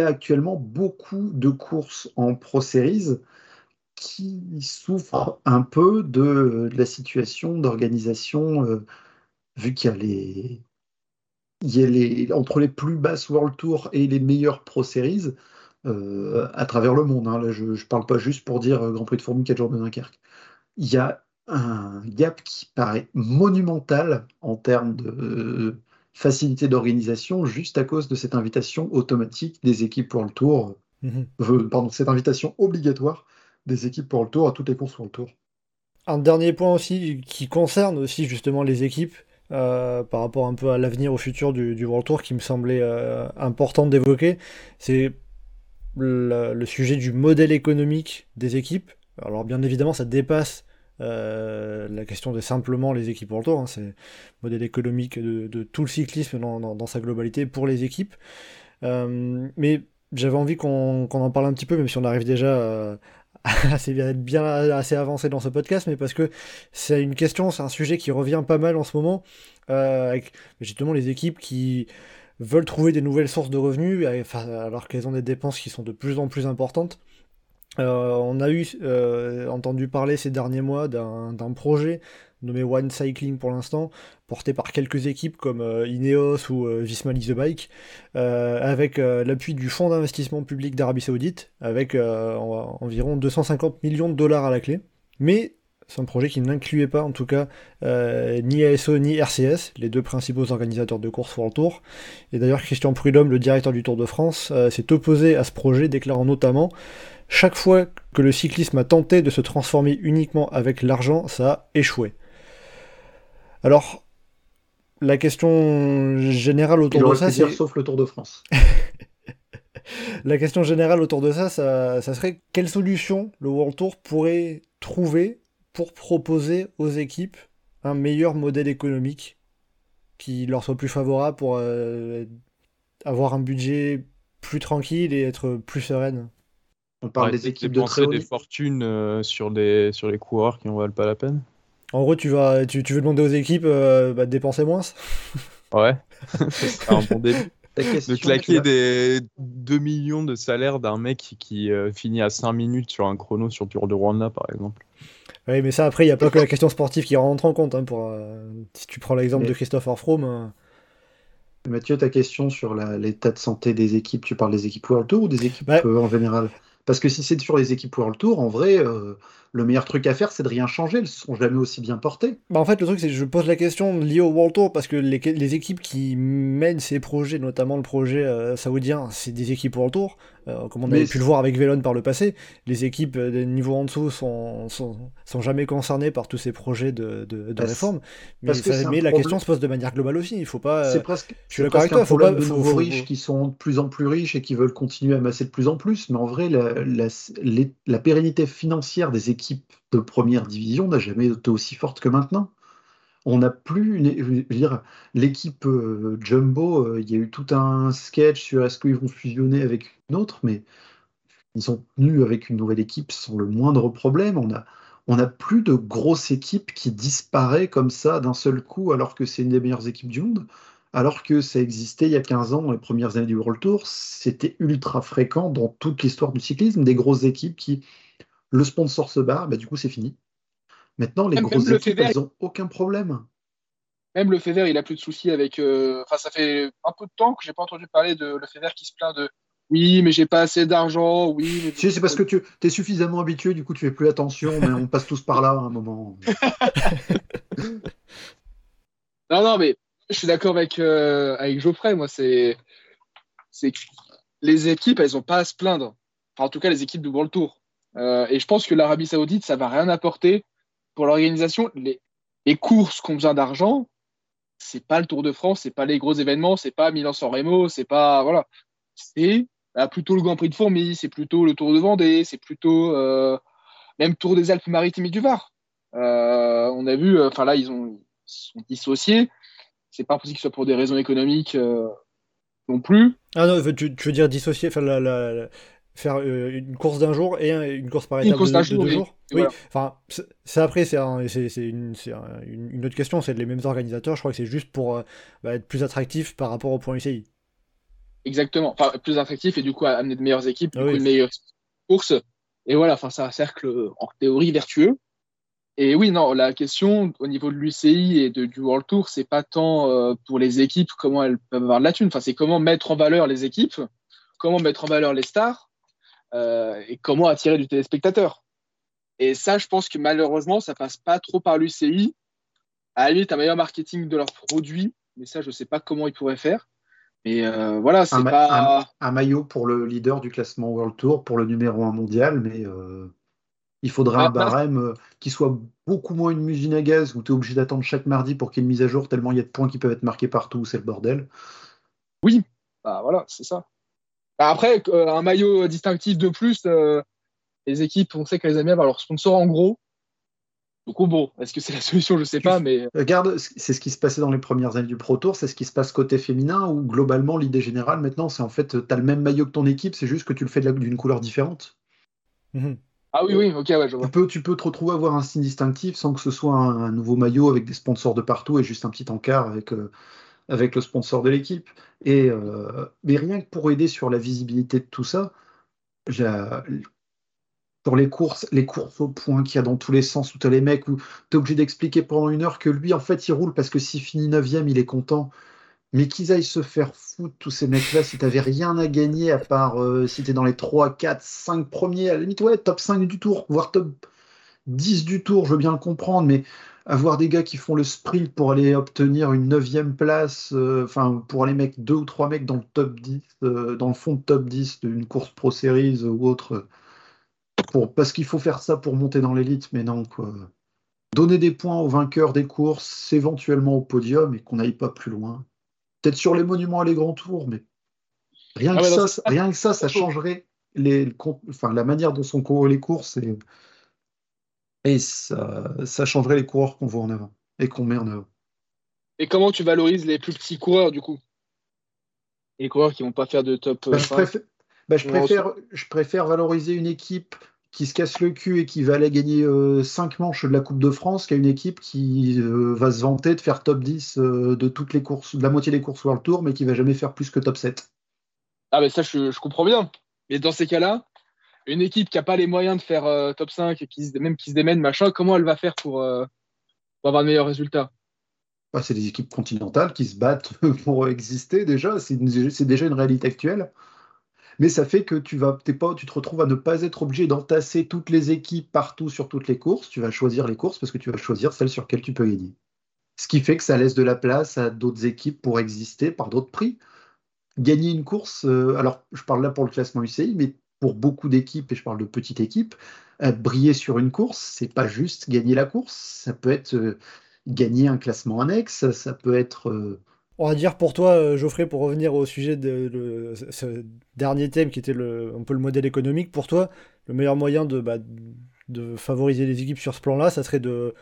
a, actuellement beaucoup de courses en Pro Series qui souffrent un peu de, la situation d'organisation, euh, vu qu'il y a les. Entre les plus basses World Tour et les meilleures Pro Series euh, à travers le monde. Hein. Là, je ne parle pas juste pour dire Grand Prix de Fourmi 4 jours de Dunkerque. Il y a un gap qui paraît monumental en termes de, facilité d'organisation juste à cause de cette invitation automatique des équipes pour le tour, mhm. euh, pardon, cette invitation obligatoire des équipes pour le tour à toutes les courses pour le tour. Un dernier point aussi qui concerne aussi justement les équipes euh, par rapport un peu à l'avenir, au futur du, World Tour qui me semblait euh, important d'évoquer, c'est le, sujet du modèle économique des équipes. Alors bien évidemment ça dépasse euh, la question de simplement les équipes pour le tour, hein, c'est le modèle économique de, tout le cyclisme dans, sa globalité pour les équipes. Euh, mais j'avais envie qu'on en parle un petit peu, même si on arrive déjà à [laughs] assez bien, assez avancé dans ce podcast, mais parce que c'est une question, c'est un sujet qui revient pas mal en ce moment, euh, avec justement les équipes qui veulent trouver des nouvelles sources de revenus, alors qu'elles ont des dépenses qui sont de plus en plus importantes. Euh, on a eu euh, entendu parler ces derniers mois d'un projet nommé One Cycling pour l'instant, porté par quelques équipes comme euh, Ineos ou Visma The Bike, avec l'appui du fonds d'investissement public d'Arabie Saoudite, avec environ 250 millions de dollars à la clé. Mais c'est un projet qui n'incluait pas, en tout cas, ni ASO ni RCS, les deux principaux organisateurs de courses pour le Tour. Et d'ailleurs, Christian Prudhomme, le directeur du Tour de France, s'est opposé à ce projet, déclarant notamment chaque fois que le cyclisme a tenté de se transformer uniquement avec l'argent, ça a échoué. Alors, la question générale autour de ça, c'est... sauf le Tour de France. [laughs] la question générale autour de ça, ça, ça, serait quelle solution le World Tour pourrait trouver pour proposer aux équipes un meilleur modèle économique qui leur soit plus favorable pour euh, avoir un budget plus tranquille et être plus sereine? On parle des équipes de très des fortunes euh, sur, des, sur les coureurs qui en valent pas la peine? En gros, tu vas, tu, tu veux demander aux équipes euh, bah, de dépenser moins? ouais, [laughs] [laughs] c'est un bon début. de claquer des 2 millions de salaire d'un mec qui, finit à 5 minutes sur un chrono sur Tour de Rwanda, par exemple. Oui, mais ça, après, il n'y a pas que la question sportive qui rentre en compte. Hein, pour, euh, si tu prends l'exemple de Christopher Froome. Euh. Mathieu, ta question sur l'état de santé des équipes, tu parles des équipes World Tour ou des équipes euh, en général? Parce que si c'est sur les équipes World Tour, en vrai, le meilleur truc à faire, c'est de rien changer. Elles ne sont jamais aussi bien portées. Bah en fait, le truc, c'est que je pose la question liée au World Tour parce que les, les équipes qui mènent ces projets, notamment le projet euh, saoudien, c'est des équipes World Tour. Euh, comme on avait pu le voir avec Vélon par le passé, les équipes euh, des niveaux en dessous sont, sont, sont, jamais concernées par tous ces projets de, de, de réforme. Mais, mais la question se pose de manière globale aussi. Il faut pas. C'est presque. Je suis d'accord avec toi. Faut pas. De nouveaux riches qui sont de plus en plus riches et qui veulent continuer à amasser de plus en plus. Mais en vrai, la, la, la pérennité financière des équipes de première division n'a jamais été aussi forte que maintenant. On n'a plus, l'équipe euh, Jumbo, euh, il y a eu tout un sketch sur est-ce qu'ils vont fusionner avec une autre, mais ils sont tenus avec une nouvelle équipe sans le moindre problème. On a, on n'a plus de grosse équipe qui disparaît comme ça d'un seul coup, alors que c'est une des meilleures équipes du monde. Alors que ça existait il y a 15 ans, les premières années du World Tour, c'était ultra fréquent dans toute l'histoire du cyclisme, des grosses équipes qui le sponsor se barre, bah, du coup c'est fini. Maintenant, les grosses équipes, elles n'ont aucun problème. Même le Fever, il a plus de soucis avec. Euh, enfin, ça fait un peu de temps que j'ai pas entendu parler de le Fever qui se plaint de. Oui, mais j'ai pas assez d'argent. Oui. Mais... c'est parce que tu es suffisamment habitué, du coup tu fais plus attention, mais on passe tous par là à un moment. [laughs] non, non, mais je suis d'accord avec, euh, avec Geoffrey. Moi, c'est. Les équipes, elles n'ont pas à se plaindre. Enfin, en tout cas, les équipes de World Tour. Euh, et je pense que l'Arabie Saoudite, ça va rien apporter pour l'organisation. Les, courses qui ont besoin d'argent, c'est pas le Tour de France, c'est pas les gros événements, c'est pas Milan-San Remo, c'est pas voilà, c'est bah, plutôt le Grand Prix de Fourmi, c'est plutôt le Tour de Vendée, c'est plutôt euh, même Tour des Alpes-Maritimes et du Var. Euh, on a vu, enfin là ils ont sont dissociés. C'est pas possible que ce soit pour des raisons économiques non plus. Ah non, tu, veux dire dissocier, enfin faire euh, une course d'un jour et une course par étape de, deux jours. Oui, enfin, c'est après, c'est une, une, autre question, c'est les mêmes organisateurs, je crois que c'est juste pour euh, bah, être plus attractif par rapport au point UCI. Exactement, enfin, plus attractif et du coup amener de meilleures équipes, du ah coup, une meilleure course. Et voilà, enfin, c'est un cercle en théorie vertueux. Et oui, non, la question au niveau de l'UCI et de, du World Tour, c'est pas tant euh, pour les équipes comment elles peuvent avoir de la thune, enfin, c'est comment mettre en valeur les équipes, comment mettre en valeur les stars, et comment attirer du téléspectateur. Et ça, je pense que malheureusement, ça passe pas trop par l'UCI. À la limite, un meilleur marketing de leurs produits, mais ça, je sais pas comment ils pourraient faire. Mais euh, voilà, c'est pas. Un, maillot pour le leader du classement World Tour, pour le numéro 1 mondial, mais euh, il faudra un bah, barème qui soit beaucoup moins une usine à gaz où tu es obligé d'attendre chaque mardi pour qu'il y ait une mise à jour, tellement il y a de points qui peuvent être marqués partout, c'est le bordel. Oui, bah voilà, c'est ça. Bah, après, euh, un maillot distinctif de plus, euh, les équipes, on sait qu'elles aiment bien avoir leur sponsor en gros. Donc bon, est-ce que c'est la [laughs] solution? Je ne sais pas, mais. Regarde, c'est ce qui se passait dans les premières années du Pro Tour, c'est ce qui se passe côté féminin, où globalement, l'idée générale maintenant, c'est en fait, tu as le même maillot que ton équipe, c'est juste que tu le fais d'une couleur différente. Mhm. Ah oui, oui, ok, ouais, je vois. Tu peux, tu peux te retrouver à avoir un signe distinctif sans que ce soit un, nouveau maillot avec des sponsors de partout et juste un petit encart avec euh, avec le sponsor de l'équipe. Euh, mais rien que pour aider sur la visibilité de tout ça, pour les courses, les courses au point qu'il y a dans tous les sens où tu as les mecs où tu es obligé d'expliquer pendant une heure que lui, en fait, il roule parce que s'il finit 9 il est content. Mais qu'ils aillent se faire foutre, tous ces mecs-là, si t'avais rien à gagner à part euh, si t'es dans les 3, 4, 5 premiers, à la limite, ouais, top 5 du tour, voire top 10 du tour, je veux bien le comprendre, mais avoir des gars qui font le sprint pour aller obtenir une neuvième place, euh, enfin pour aller mettre deux ou trois mecs dans le top 10, euh, dans le fond de top 10 d'une course Pro Series ou autre, pour, parce qu'il faut faire ça pour monter dans l'élite, mais non, quoi. Donner des points aux vainqueurs des courses, éventuellement au podium, et qu'on n'aille pas plus loin. Peut-être sur les monuments à les grands tours, mais rien, Ah que, ça, rien que ça, ça changerait les, enfin, la manière dont sont courus les courses et, et ça, ça changerait les coureurs qu'on voit en avant et qu'on met en avant. Et comment tu valorises les plus petits coureurs, du coup? Les coureurs qui vont pas faire de top Bah, je, 5. préfère, bah, je, préfère, je préfère valoriser une équipe qui se casse le cul et qui va aller gagner 5 manches de la Coupe de France qu'à une équipe qui euh, va se vanter de faire top 10 euh, de toutes les courses, de la moitié des courses World Tour, mais qui va jamais faire plus que top 7. Ah, mais ça, je, je comprends bien. Mais dans ces cas-là, une équipe qui n'a pas les moyens de faire euh, top 5, et qui se, même qui se démène, machin, comment elle va faire pour, euh, avoir de meilleurs résultats? Bah, c'est des équipes continentales qui se battent [laughs] pour exister déjà, c'est déjà une réalité actuelle. Mais ça fait que tu vas, tu te retrouves à ne pas être obligé d'entasser toutes les équipes partout sur toutes les courses. Tu vas choisir les courses parce que tu vas choisir celles sur lesquelles tu peux gagner. Ce qui fait que ça laisse de la place à d'autres équipes pour exister par d'autres prix. Gagner une course, euh, alors je parle là pour le classement UCI, mais pour beaucoup d'équipes, et je parle de petites équipes, euh, briller sur une course, c'est pas juste gagner la course, ça peut être euh, gagner un classement annexe, ça peut être euh, On va dire pour toi, Geoffrey, pour revenir au sujet de ce- dernier thème qui était le, un peu le modèle économique, pour toi, le meilleur moyen de, bah, favoriser les équipes sur ce plan-là, ça serait de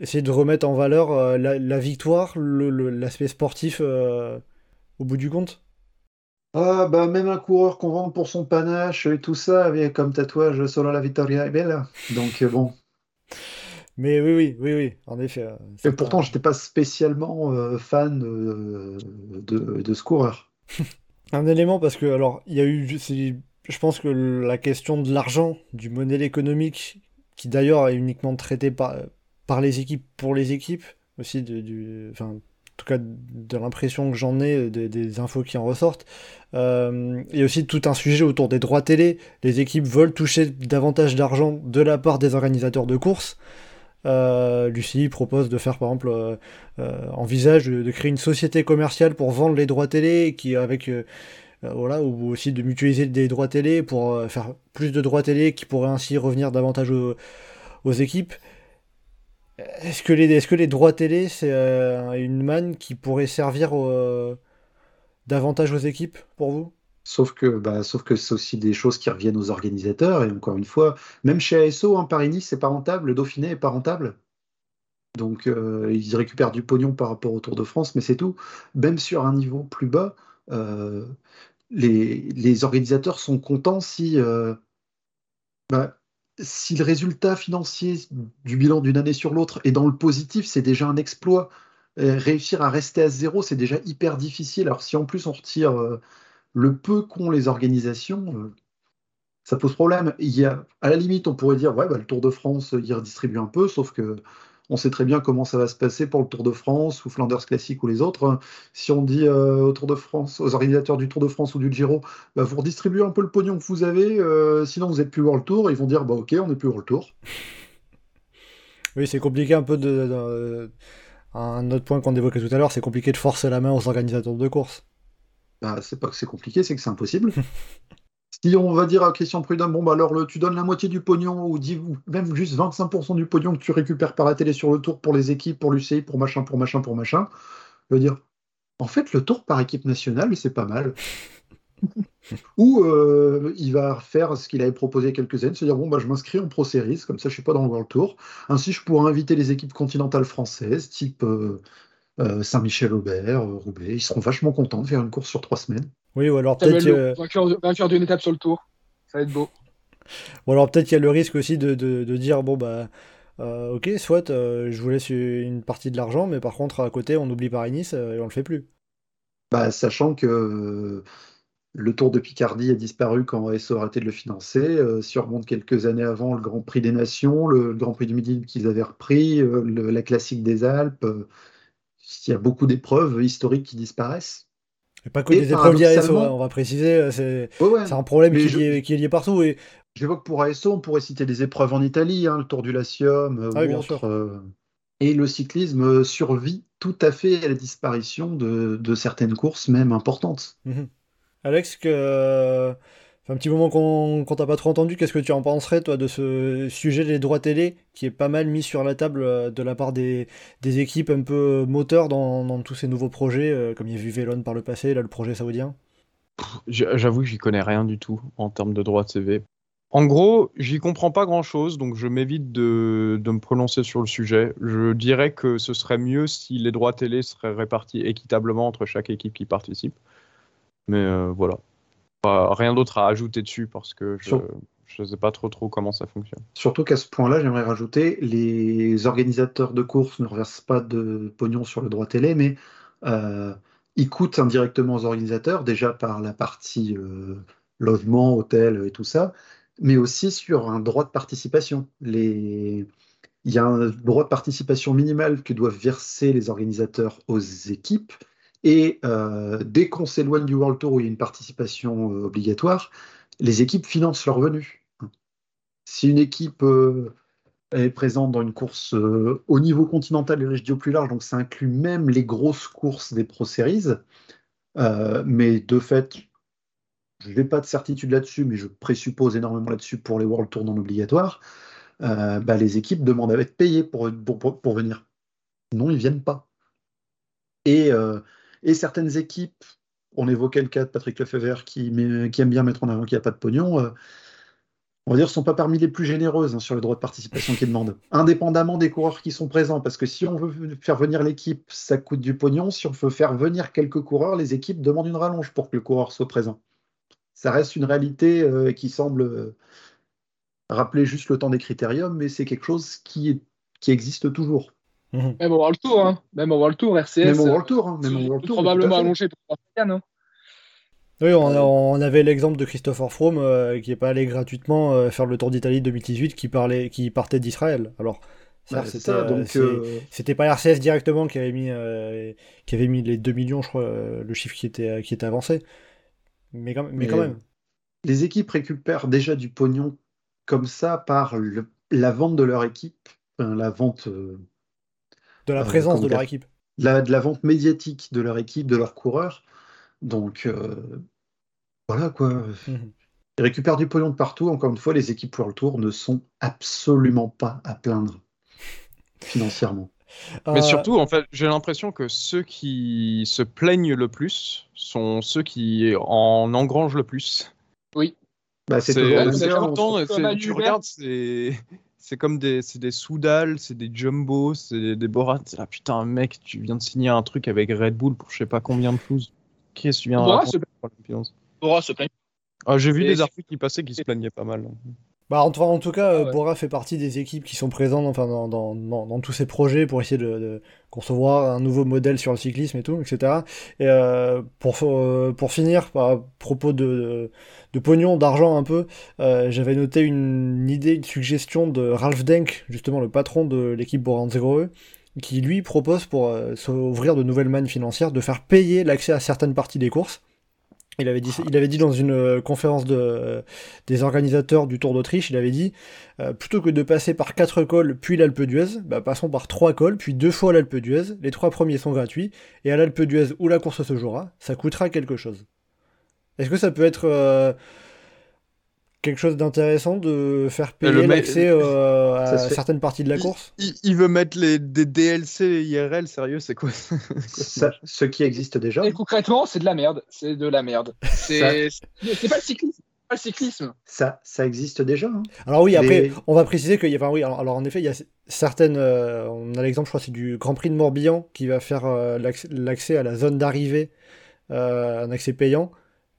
essayer de remettre en valeur la, victoire, l'aspect sportif au bout du compte? Ah, bah, même un coureur qu'on vend pour son panache et tout ça, avec comme tatouage Solo la Vittoria è bella. Donc, euh, bon. Mais oui, oui, oui, oui, en effet. euh, Et pourtant, pas- j'étais pas spécialement euh, fan euh, de, de ce coureur. [laughs] Un élément parce que, alors, il y a eu, je pense que la question de l'argent, du modèle économique, qui d'ailleurs est uniquement traité par, par les équipes pour les équipes, aussi de, du, enfin, en tout cas de l'impression que j'en ai, des, des infos qui en ressortent. Euh, il y a aussi tout un sujet autour des droits télé. Les équipes veulent toucher davantage d'argent de la part des organisateurs de courses. Euh, Lucie propose de faire par exemple, euh, euh, envisage de, créer une société commerciale pour vendre les droits télé qui avec euh, euh, voilà, ou aussi de mutualiser des droits télé pour euh, faire plus de droits télé qui pourraient ainsi revenir davantage aux équipes. Est-ce que, les, droits télé, c'est euh, une manne qui pourrait servir euh, davantage aux équipes pour vous? Sauf que, bah, sauf que c'est aussi des choses qui reviennent aux organisateurs. Et encore une fois, même chez ASO, hein, Paris-Nice, c'est pas rentable. Le Dauphiné est pas rentable. Donc, euh, ils récupèrent du pognon par rapport au Tour de France, mais c'est tout. Même sur un niveau plus bas, les, organisateurs sont contents si, bah, si le résultat financier du bilan d'une année sur l'autre est dans le positif, c'est déjà un exploit. Euh, réussir à rester à zéro, c'est déjà hyper difficile. Alors, si en plus on retire euh, le peu qu'ont les organisations, euh, ça pose problème. Il y a, à la limite, on pourrait dire, ouais, bah, le Tour de France, il redistribue un peu, sauf que on sait très bien comment ça va se passer pour le Tour de France ou Flanders Classic ou les autres. Si on dit euh, au Tour de France, aux organisateurs du Tour de France ou du Giro, bah, vous redistribuez un peu le pognon que vous avez, euh, sinon vous n'êtes plus World Tour, ils vont dire, bah ok, on n'est plus World Tour. [laughs] Oui, c'est compliqué un peu de, de- Un autre point qu'on évoquait tout à l'heure, c'est compliqué de forcer la main aux organisateurs de courses. Bah, c'est pas que c'est compliqué, c'est que c'est impossible. [laughs] Si on va dire à Christian Prudhomme, bon, bah alors le- tu donnes la moitié du pognon ou, même juste 25% du pognon que tu récupères par la télé sur le tour pour les équipes, pour l'UCI, pour machin, pour machin, pour machin, je veux dire, en fait, le tour par équipe nationale, c'est pas mal. [laughs] Ou euh, il va faire ce qu'il avait proposé il quelques années, se dire bon bah je m'inscris en Pro Series, comme ça je suis pas dans le World Tour. Ainsi je pourrais inviter les équipes continentales françaises, type euh, euh, Saint-Michel-Aubert, Roubaix. Ils seront vachement contents de faire une course sur trois semaines. Oui, ou alors peut-être euh, vainqueur, vainqueur d'une étape sur le tour. Ça va être beau. ou alors peut-être qu'il y a le risque aussi de, de- de dire bon bah euh, ok, soit euh, je vous laisse une partie de l'argent, mais par contre à côté on oublie Paris-Nice euh, et on le fait plus. Bah, sachant que le Tour de Picardie a disparu quand ASO a arrêté de le financer. Euh, si on remonte quelques années avant, le Grand Prix des Nations, le, le Grand Prix du Midi qu'ils avaient repris, euh, le- la Classique des Alpes, euh, il y a beaucoup d'épreuves historiques qui disparaissent. Et pas que Et des épreuves liées à SO, on va préciser, euh, c'est Ouais, ouais. c'est un problème qui, je- est lié, qui est lié partout. Et J'évoque pour ASO, on pourrait citer des épreuves en Italie, hein, le Tour du Latium euh, Ah ou sûr. euh, et le cyclisme survit tout à fait à la disparition de, de certaines courses, même importantes. Mhm. Alex, que, un petit moment qu'on qu'on t'a pas trop entendu. Qu'est-ce que tu en penserais, toi, de ce sujet des droits télé qui est pas mal mis sur la table euh, de la part des, équipes un peu moteurs dans, tous ces nouveaux projets, euh, comme il y a vu Vélon par le passé, là, le projet saoudien? J'avoue que j'y connais rien du tout en termes de droits TV. En gros, j'y comprends pas grand-chose, donc je m'évite de, de me prononcer sur le sujet. Je dirais que ce serait mieux si les droits télé seraient répartis équitablement entre chaque équipe qui participe. Mais euh, voilà. Rien d'autre à ajouter dessus parce que je je sais pas trop trop comment ça fonctionne. Surtout qu'à ce point-là, j'aimerais rajouter, les organisateurs de courses ne reversent pas de pognon sur le droit télé, mais euh, ils coûtent indirectement aux organisateurs, déjà par la partie euh, logement, hôtel et tout ça, mais aussi sur un droit de participation. Les... Il y a un droit de participation minimal que doivent verser les organisateurs aux équipes, et euh, dès qu'on s'éloigne du World Tour où il y a une participation euh, obligatoire, les équipes financent leurs revenus. Si une équipe euh, est présente dans une course au niveau continental et régio plus large, donc ça inclut même les grosses courses des Pro Series, mais de fait, je n'ai pas de certitude là-dessus, mais je présuppose énormément là-dessus pour les World Tour non obligatoires, bah, les équipes demandent à être payées pour, pour, pour- venir. Sinon, ils ne viennent pas. Et, et certaines équipes, on évoquait le cas de Patrick Lefebvre qui, aime bien mettre en avant qu'il n'y a pas de pognon, euh, on va dire, sont pas parmi les plus généreuses hein, sur les droits de participation qu'ils demandent, indépendamment des coureurs qui sont présents. Parce que si on veut faire venir l'équipe, ça coûte du pognon. Si on veut faire venir quelques coureurs, les équipes demandent une rallonge pour que le coureur soit présent. Ça reste une réalité euh, qui semble euh, rappeler juste le temps des critériums, mais c'est quelque chose qui existe toujours. Mhm. Même au World Tour, hein. Même au World Tour, RCS. Même au euh, World Tour. hein, même au World Tour, probablement tout allongé pour Yann. Hein. Oui, on, on avait l'exemple de Christopher Froome euh, qui est pas allé gratuitement euh, faire le Tour d'Italie 2018 qui, parlait, qui partait d'Israël. Alors, Bah, c'était, ça, euh, donc c'est- euh, C'était pas RCS directement qui avait mis, euh, qui avait mis les 2 millions, je crois, euh, le chiffre qui était, qui était avancé. Mais quand, mais Mais- quand même. les équipes récupèrent déjà du pognon comme ça par le- la vente de leur équipe, enfin, la vente, euh, De la euh, présence de leur équipe. la, de la vente médiatique de leur équipe, de leurs coureurs. Donc euh, voilà quoi. Mhm. Ils récupèrent du pognon de partout. Encore une fois, les équipes World Tour ne sont absolument pas à plaindre [laughs] financièrement. Mais Euh, surtout, en fait, j'ai l'impression que ceux qui se plaignent le plus sont ceux qui en engrangent le plus. Bah, c'est toujours le le on temps, à tu regardes, c'est c'est comme des, c'est des Soudal, c'est des Jumbo, c'est des Borat. Ah putain, mec, tu viens de signer un truc avec Red Bull pour je sais pas combien de floues. Qu'est-ce que tu viens de Borat se- plaint. Ah, J'ai vu Et des articles qui passaient qui se plaignaient pas mal. Bah, en, en tout cas, euh, Ah ouais. Bora fait partie des équipes qui sont présentes enfin, dans, dans, dans, dans tous ces projets pour essayer de, de concevoir un nouveau modèle sur le cyclisme et tout, etc. Et euh, pour, euh, pour finir, à propos de, de, de pognon, d'argent un peu, euh, j'avais noté une idée, une suggestion de Ralph Denk, justement le patron de l'équipe Bora Hansgrohe, qui lui propose pour euh, s'ouvrir de nouvelles mannes financières de faire payer l'accès à certaines parties des courses. Il avait dit, il avait dit dans une euh, conférence euh, des organisateurs du Tour d'Autriche, il avait dit euh, plutôt que de passer par quatre cols puis l'Alpe d'Huez, bah, passons par trois cols puis deux fois l'Alpe d'Huez. Les trois premiers sont gratuits et à l'Alpe d'Huez où la course se jouera, ça coûtera quelque chose. Est-ce que ça peut être quelque chose d'intéressant de faire payer le mec- l'accès euh, à se fait. certaines parties de la Il- course Il, il veut mettre les, des DLC IRL, sérieux, c'est quoi Ça- ce qui existe déjà. Et concrètement, c'est de la merde. C'est de la merde. C'est pas le cyclisme. c'est Pas le cyclisme. Ça, ça existe déjà. hein. Alors oui, après, Les- on va préciser qu'il y a, enfin oui, alors, alors, en effet, il y a certaines, euh, on a l'exemple, je crois, c'est du Grand Prix de Morbihan qui va faire euh, l'accès- à la zone d'arrivée, euh, un accès payant,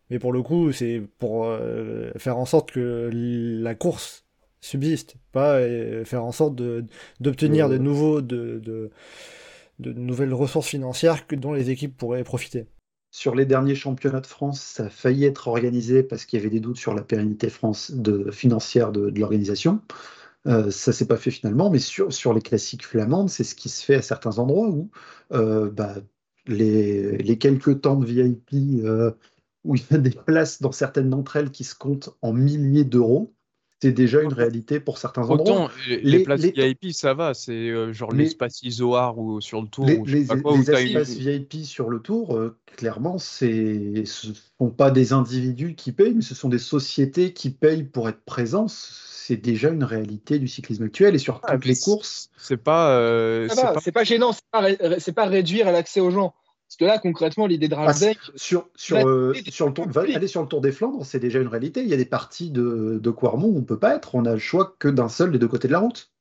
mais pour le coup, c'est pour euh, faire en sorte que la course subsiste, pas euh, faire en sorte d'obtenir de nouveaux, de, de, de nouvelles ressources financières que, dont les équipes pourraient profiter. Sur les derniers championnats de France, ça a failli être organisé parce qu'il y avait des doutes sur la pérennité France de, financière de, de l'organisation. Euh, ça s'est pas fait finalement, mais sur, sur les classiques flamandes, c'est ce qui se fait à certains endroits où euh, bah, les, les quelques temps de VIP, euh, où il y a des places dans certaines d'entre elles qui se comptent en milliers d'euros, c'est déjà une réalité pour certains endroits. Autant les, Les- places les- VIP, ça va, c'est euh, genre Les- l'espace Isoar ou sur le tour. Les, ou je sais les- pas quoi, où les t'as une- espaces VIP sur le tour, euh, clairement, ce ne sont pas des individus qui payent, mais ce sont des sociétés qui payent pour être présents. C'est déjà une réalité du cyclisme actuel et sur Ah, toutes les courses. C'est pas. euh, c'est pas- pas gênant, c'est pas, ré- pas réduire l'accès aux gens. Parce que là, concrètement, l'idée de Ah, Ralsdeck, Sur, sur, euh, sur le tour, va- les- aller sur le Tour des Flandres, c'est déjà une réalité. Il y a des parties de, de Quarmont où on peut pas être. On a le choix que d'un seul des deux côtés de la route.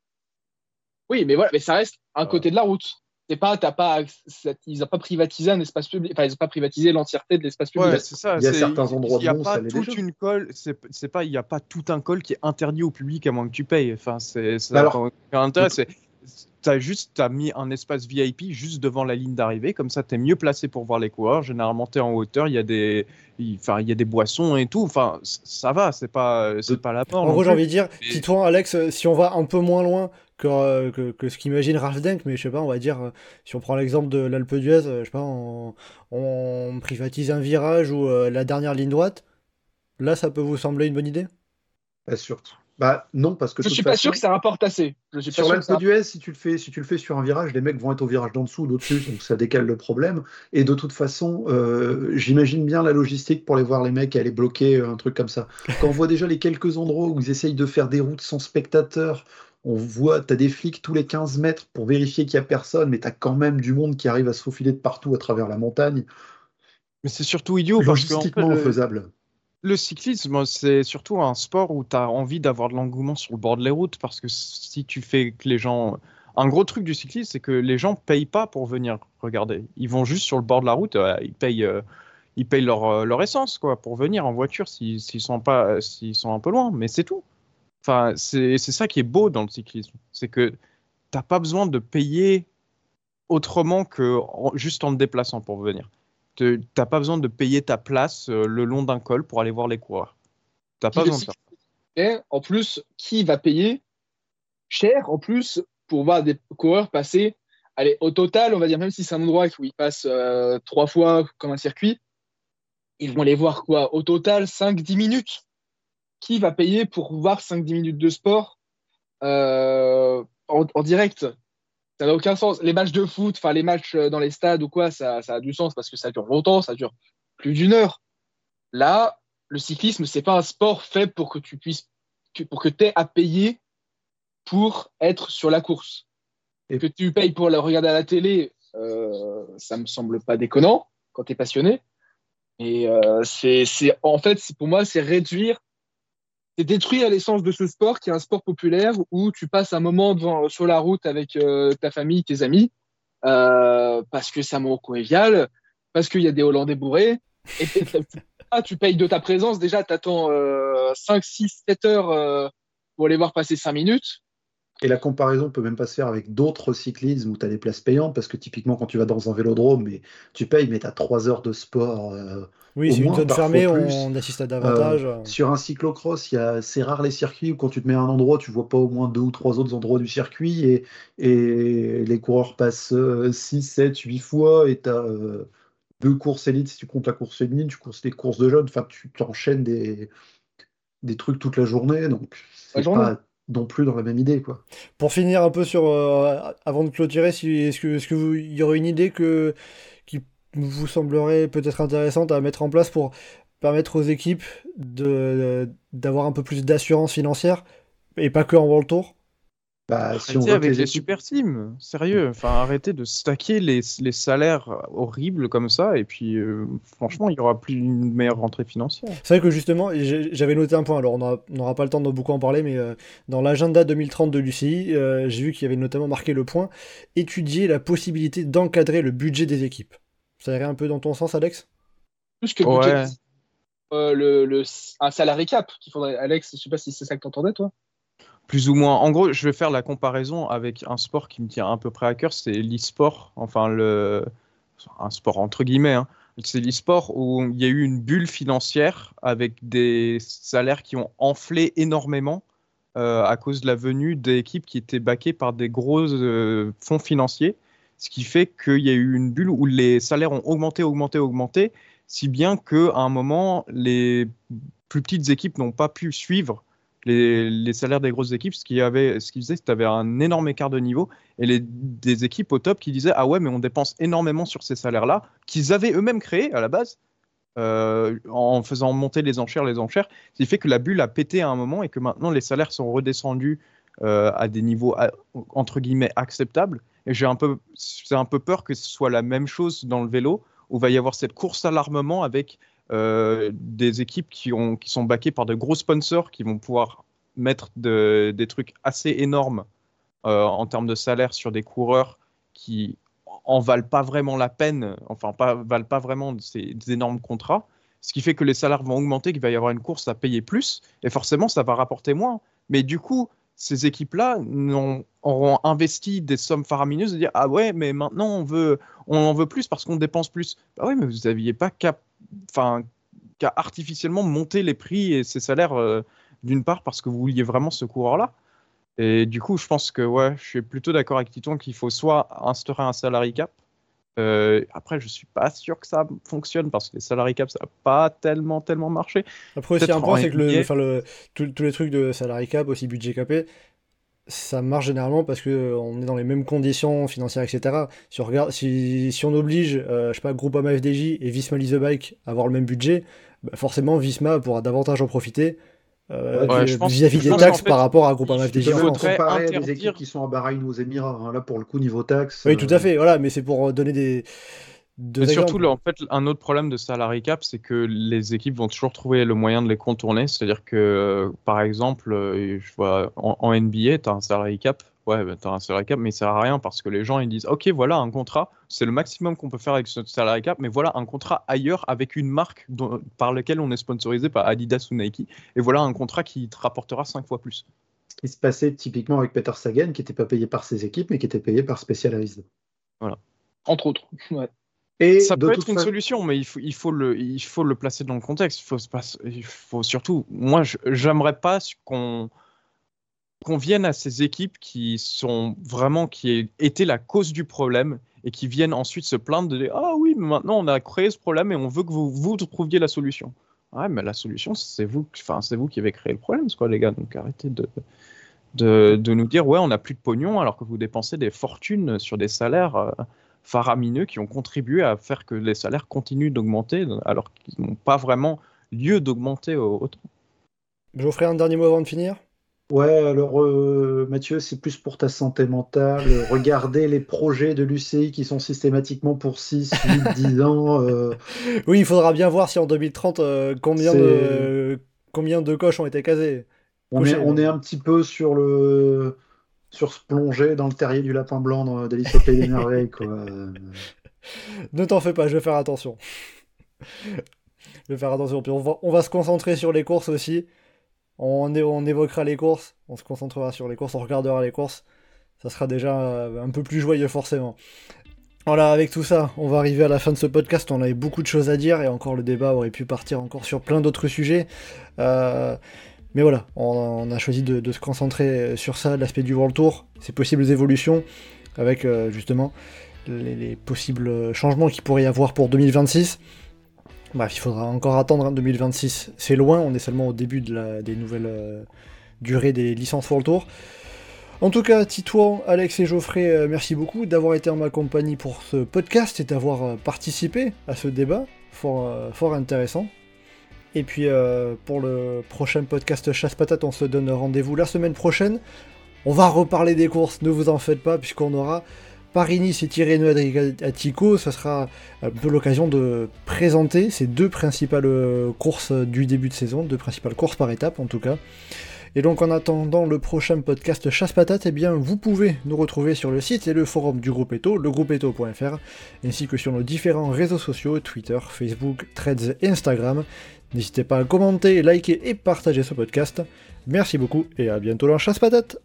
oui, mais voilà, mais ça reste un côté de la route. C'est pas, t'as pas, ils n'ont pas privatisé un espace public, enfin, ils n'ont pas privatisé l'entièreté de l'espace public. Ouais, c'est ça. il y a c'est- certains endroits il y a pas toute une colle. C'est c'est pas. Il y a pas tout un col qui est interdit au public à moins que tu payes. Enfin, c'est. ça Bah alors, intérêt. T'as juste t'as mis un espace VIP juste devant la ligne d'arrivée, comme ça t'es mieux placé pour voir les coureurs. Généralement t'es en hauteur, il y a des, il, enfin il y a des boissons et tout. Enfin ça va, c'est pas, c'est pas la mort. En gros, j'ai envie de dire, Mais- si toi, Alex, si on va un peu moins loin que, euh, que, que ce qu'imagine Ralph Denk, mais je sais pas, on va dire, euh, si on prend l'exemple de l'Alpe d'Huez, euh, je sais pas, on, on privatise un virage ou euh, la dernière ligne droite, là, ça peut vous sembler une bonne idée? Pas sûr. Bah non, parce que Je suis pas façon, sûr que ça rapporte assez. Je suis pas Sur sûr que ça l'Alpe d'Huez, si tu le fais, si tu le fais sur un virage, les mecs vont être au virage d'en dessous ou d'au-dessus, donc ça décale le problème. Et de toute façon, euh, j'imagine bien la logistique pour les voir les mecs aller bloquer euh, un truc comme ça. [laughs] Quand on voit déjà les quelques endroits où ils essayent de faire des routes sans spectateurs, on voit, t'as des flics tous les 15 mètres pour vérifier qu'il y a personne, mais t'as quand même du monde qui arrive à se faufiler de partout à travers la montagne. Mais c'est surtout idiot parce que en fait, Logistiquement le- cyclisme, c'est surtout un sport où tu as envie d'avoir de l'engouement sur le bord de les routes parce que si tu fais que les gens. Un gros truc du cyclisme, c'est que les gens payent pas pour venir regarder. Ils vont juste sur le bord de la route, euh, ils payent, euh, ils payent leur, euh, leur essence quoi, pour venir en voiture s'ils sont, pas, sont un peu loin, mais c'est tout. Enfin, c'est ça qui est beau dans le cyclisme. C'est que t'as pas besoin de payer autrement que juste en te déplaçant pour venir. Te- T'as pas besoin de payer ta place euh, le long d'un col pour aller voir les coureurs. T'as pas Qui le besoin de ça. Et en plus, qui va payer cher en plus pour voir des coureurs passer Allez, au total, on va dire, même si c'est un endroit où ils passent euh, trois fois comme un circuit, ils vont les voir quoi? Au total, 5-10 minutes. Qui va payer pour voir 5-10 minutes de sport euh, en, en direct? Ça n'a aucun sens. Les matchs de foot, enfin les matchs euh, dans les stades ou quoi, ça, ça a du sens parce que ça dure longtemps, ça dure plus d'une heure. Là, le cyclisme, c'est pas un sport fait pour que tu puisses, pour que tu aies à payer pour être sur la course. Et que tu payes pour le regarder à la télé, euh, ça me semble pas déconnant quand tu es passionné. Et euh, c'est, c'est- en fait, pour moi, c'est réduire, c'est détruire l'essence de ce sport qui est un sport populaire où tu passes un moment devant, sur la route avec euh, ta famille, tes amis, euh, parce que c'est un moment convivial, parce qu'il y a des Hollandais bourrés. Et [laughs] ah, tu payes de ta présence. Déjà, tu attends 5, 6, 7 heures euh, pour aller voir passer 5 minutes. Et la comparaison peut même pas se faire avec d'autres cyclismes où tu as des places payantes, parce que typiquement, quand tu vas dans un vélodrome, mais tu payes, mais tu as 3 heures de sport. euh, Oui, c'est une zone parfois fermée, plus. on assiste à davantage. Sur un cyclocross, il y a- c'est rare les circuits où quand tu te mets à un endroit, tu vois pas au moins deux ou trois autres endroits du circuit et, et les coureurs passent 6, 7, 8 fois et tu as deux courses élites si tu comptes la course féminine, tu courses des courses de jeunes, enfin tu t'enchaînes des, des trucs toute la journée, donc c'est journée. pas non plus dans la même idée quoi. Pour finir un peu sur, euh, avant de clôturer, si, est-ce que, y aurait une idée que, qui vous semblerait peut-être intéressante à mettre en place pour permettre aux équipes d'avoir un peu plus d'assurance financière et pas que en World Tour? Bah, si on avec les super teams, sérieux. Enfin, arrêtez de stacker les, les salaires horribles comme ça. Et puis, euh, franchement, il y aura plus une meilleure rentrée financière. C'est vrai que justement, j'avais noté un point, alors on aura- on n'aura pas le temps de beaucoup en parler, mais euh, dans l'agenda 2030 de l'UCI, euh, j'ai vu qu'il y avait notamment marqué le point étudier la possibilité d'encadrer le budget des équipes. Ça irait un peu dans ton sens, Alex? Plus que le Ouais. budget, euh, le, le- un salarié cap qu'il faudrait. Alex, je sais pas si c'est ça que tu entendais, toi. Plus ou moins. En gros, je vais faire la comparaison avec un sport qui me tient à peu près à cœur, c'est l'e-sport. Enfin, un sport entre guillemets. hein. C'est l'e-sport où il y a eu une bulle financière avec des salaires qui ont enflé énormément euh, à cause de la venue d'équipes qui étaient backées par des gros euh, fonds financiers. Ce qui fait qu'il y a eu une bulle où les salaires ont augmenté, augmenté, augmenté, si bien qu'à un moment, les plus petites équipes n'ont pas pu suivre les, salaires des grosses équipes, ce qui, avait, ce qui faisait, c'est que tu avais un énorme écart de niveau et des équipes au top qui disaient Ah ouais, mais on dépense énormément sur ces salaires-là, qu'ils avaient eux-mêmes créés à la base, euh, en faisant monter les enchères, les enchères, ce qui fait que la bulle a pété à un moment et que maintenant les salaires sont redescendus euh, à des niveaux entre guillemets acceptables. Et j'ai un peu, un peu peur que ce soit la même chose dans le vélo, où va y avoir cette course à l'armement avec euh, des équipes qui, ont, qui sont backées par de gros sponsors qui vont pouvoir mettre de- des trucs assez énormes euh, en termes de salaire sur des coureurs qui en valent pas vraiment la peine, enfin pas valent pas vraiment ces énormes contrats, ce qui fait que les salaires vont augmenter, qu'il va y avoir une course à payer plus, et forcément ça va rapporter moins. Mais du coup, ces équipes-là auront investi des sommes faramineuses de dire ah ouais, mais maintenant on veut, on en veut plus parce qu'on dépense plus. Bah oui, mais vous n'aviez pas qu'à, enfin, qu'à artificiellement monter les prix et ces salaires euh, d'une part parce que vous vouliez vraiment ce coureur-là. Et du coup, je pense que ouais, je suis plutôt d'accord avec Titon qu'il faut soit instaurer un salary cap. Euh, après, je suis pas sûr que ça fonctionne parce que les salary cap, ça n'a pas tellement, tellement marché. Après aussi un point, c'est que le, le, tous tous les trucs de salary cap, aussi budget capé, ça marche généralement parce que euh, on est dans les mêmes conditions financières, etc. Si on, regarde, si, si on oblige, euh, je sais pas, Groupama FDJ et Visma Lease Bike à avoir le même budget, bah, forcément Visma pourra davantage en profiter euh, Ouais, vis-à-vis des taxes fait, par rapport à Groupama FDJ Il faudrait comparer interdire- équipes qui sont à Bahreïn ou aux Émirats. hein. Là, pour le coup, niveau taxe. Oui, tout à euh, fait, voilà, mais c'est pour donner des. Deux Mais surtout, en fait, un autre problème de salary cap, c'est que les équipes vont toujours trouver le moyen de les contourner. C'est-à-dire que, euh, par exemple, euh, je vois en, en NBA, tu as un salary cap. Ouais, bah, tu as un salary cap, mais il sert à rien parce que les gens ils disent Ok, voilà un contrat, c'est le maximum qu'on peut faire avec ce salary cap, mais voilà un contrat ailleurs avec une marque dont- par laquelle on est sponsorisé par Adidas ou Nike. Et voilà un contrat qui te rapportera 5 fois plus. Ce qui se passait typiquement avec Peter Sagan, qui n'était pas payé par ses équipes, mais qui était payé par Specialized. Entre autres. Ouais. Et Ça peut être une fa- solution, mais il faut, il faut, le, il faut le placer dans le contexte. Il faut, il surtout. Moi, j'aimerais pas qu'on qu'on vienne à ces équipes qui sont vraiment qui aient été la cause du problème et qui viennent ensuite se plaindre de dire ah oui mais maintenant on a créé ce problème et on veut que vous vous trouviez la solution. Ouais mais la solution c'est vous enfin c'est vous qui avez créé le problème quoi les gars? Donc arrêtez de de, de nous dire ouais on n'a plus de pognon alors que vous dépensez des fortunes sur des salaires euh, faramineux qui ont contribué à faire que les salaires continuent d'augmenter alors qu'ils n'ont pas vraiment lieu d'augmenter au- autant. Geoffrey, un dernier mot avant de finir? Ouais, alors euh, Mathieu, c'est plus pour ta santé mentale. [laughs] Regardez les projets de l'UCI qui sont systématiquement pour 6, 8, 10 ans. euh, Oui, il faudra bien voir si en 2030, euh, combien, de, combien de coches ont été casées. on, est un petit peu sur le sur se plonger dans le terrier du lapin blanc d'Alice au. Quoi. [laughs] Ne t'en fais pas, je vais faire attention. je vais faire attention. Puis on va, on va se concentrer sur les courses aussi. On, on évoquera les courses, on se concentrera sur les courses, on regardera les courses. Ça sera déjà euh, un peu plus joyeux forcément. Voilà, avec tout ça, on va arriver à la fin de ce podcast. On avait beaucoup de choses à dire et encore le débat aurait pu partir encore sur plein d'autres sujets. Euh, mais voilà, on, a choisi de, se concentrer sur ça, l'aspect du World Tour, ses possibles évolutions, avec euh, justement les, les possibles changements qu'il pourrait y avoir pour 2026. Bref, il faudra encore attendre hein, 2026. C'est loin, on est seulement au début de la- des nouvelles euh, durées des licences World Tour. En tout cas, Titouan, Alex et Geoffrey, euh, merci beaucoup d'avoir été en ma compagnie pour ce podcast et d'avoir participé à ce débat fort intéressant. Et puis euh, pour le prochain podcast Chasse Patate, on se donne rendez-vous la semaine prochaine. On va reparler des courses, ne vous en faites pas, puisqu'on aura Paris-Nice et Tirreno Adriatico. Ça sera un peu l'occasion de présenter ces deux principales courses du début de saison, deux principales courses par étape en tout cas. Et donc en attendant le prochain podcast Chasse Patate, eh bien vous pouvez nous retrouver sur le site et le forum du groupe Eto, legroupeeto.fr, ainsi que sur nos différents réseaux sociaux, Twitter, Facebook, Threads et Instagram. N'hésitez pas à commenter, liker et partager ce podcast. Merci beaucoup et à bientôt dans Chasse Patate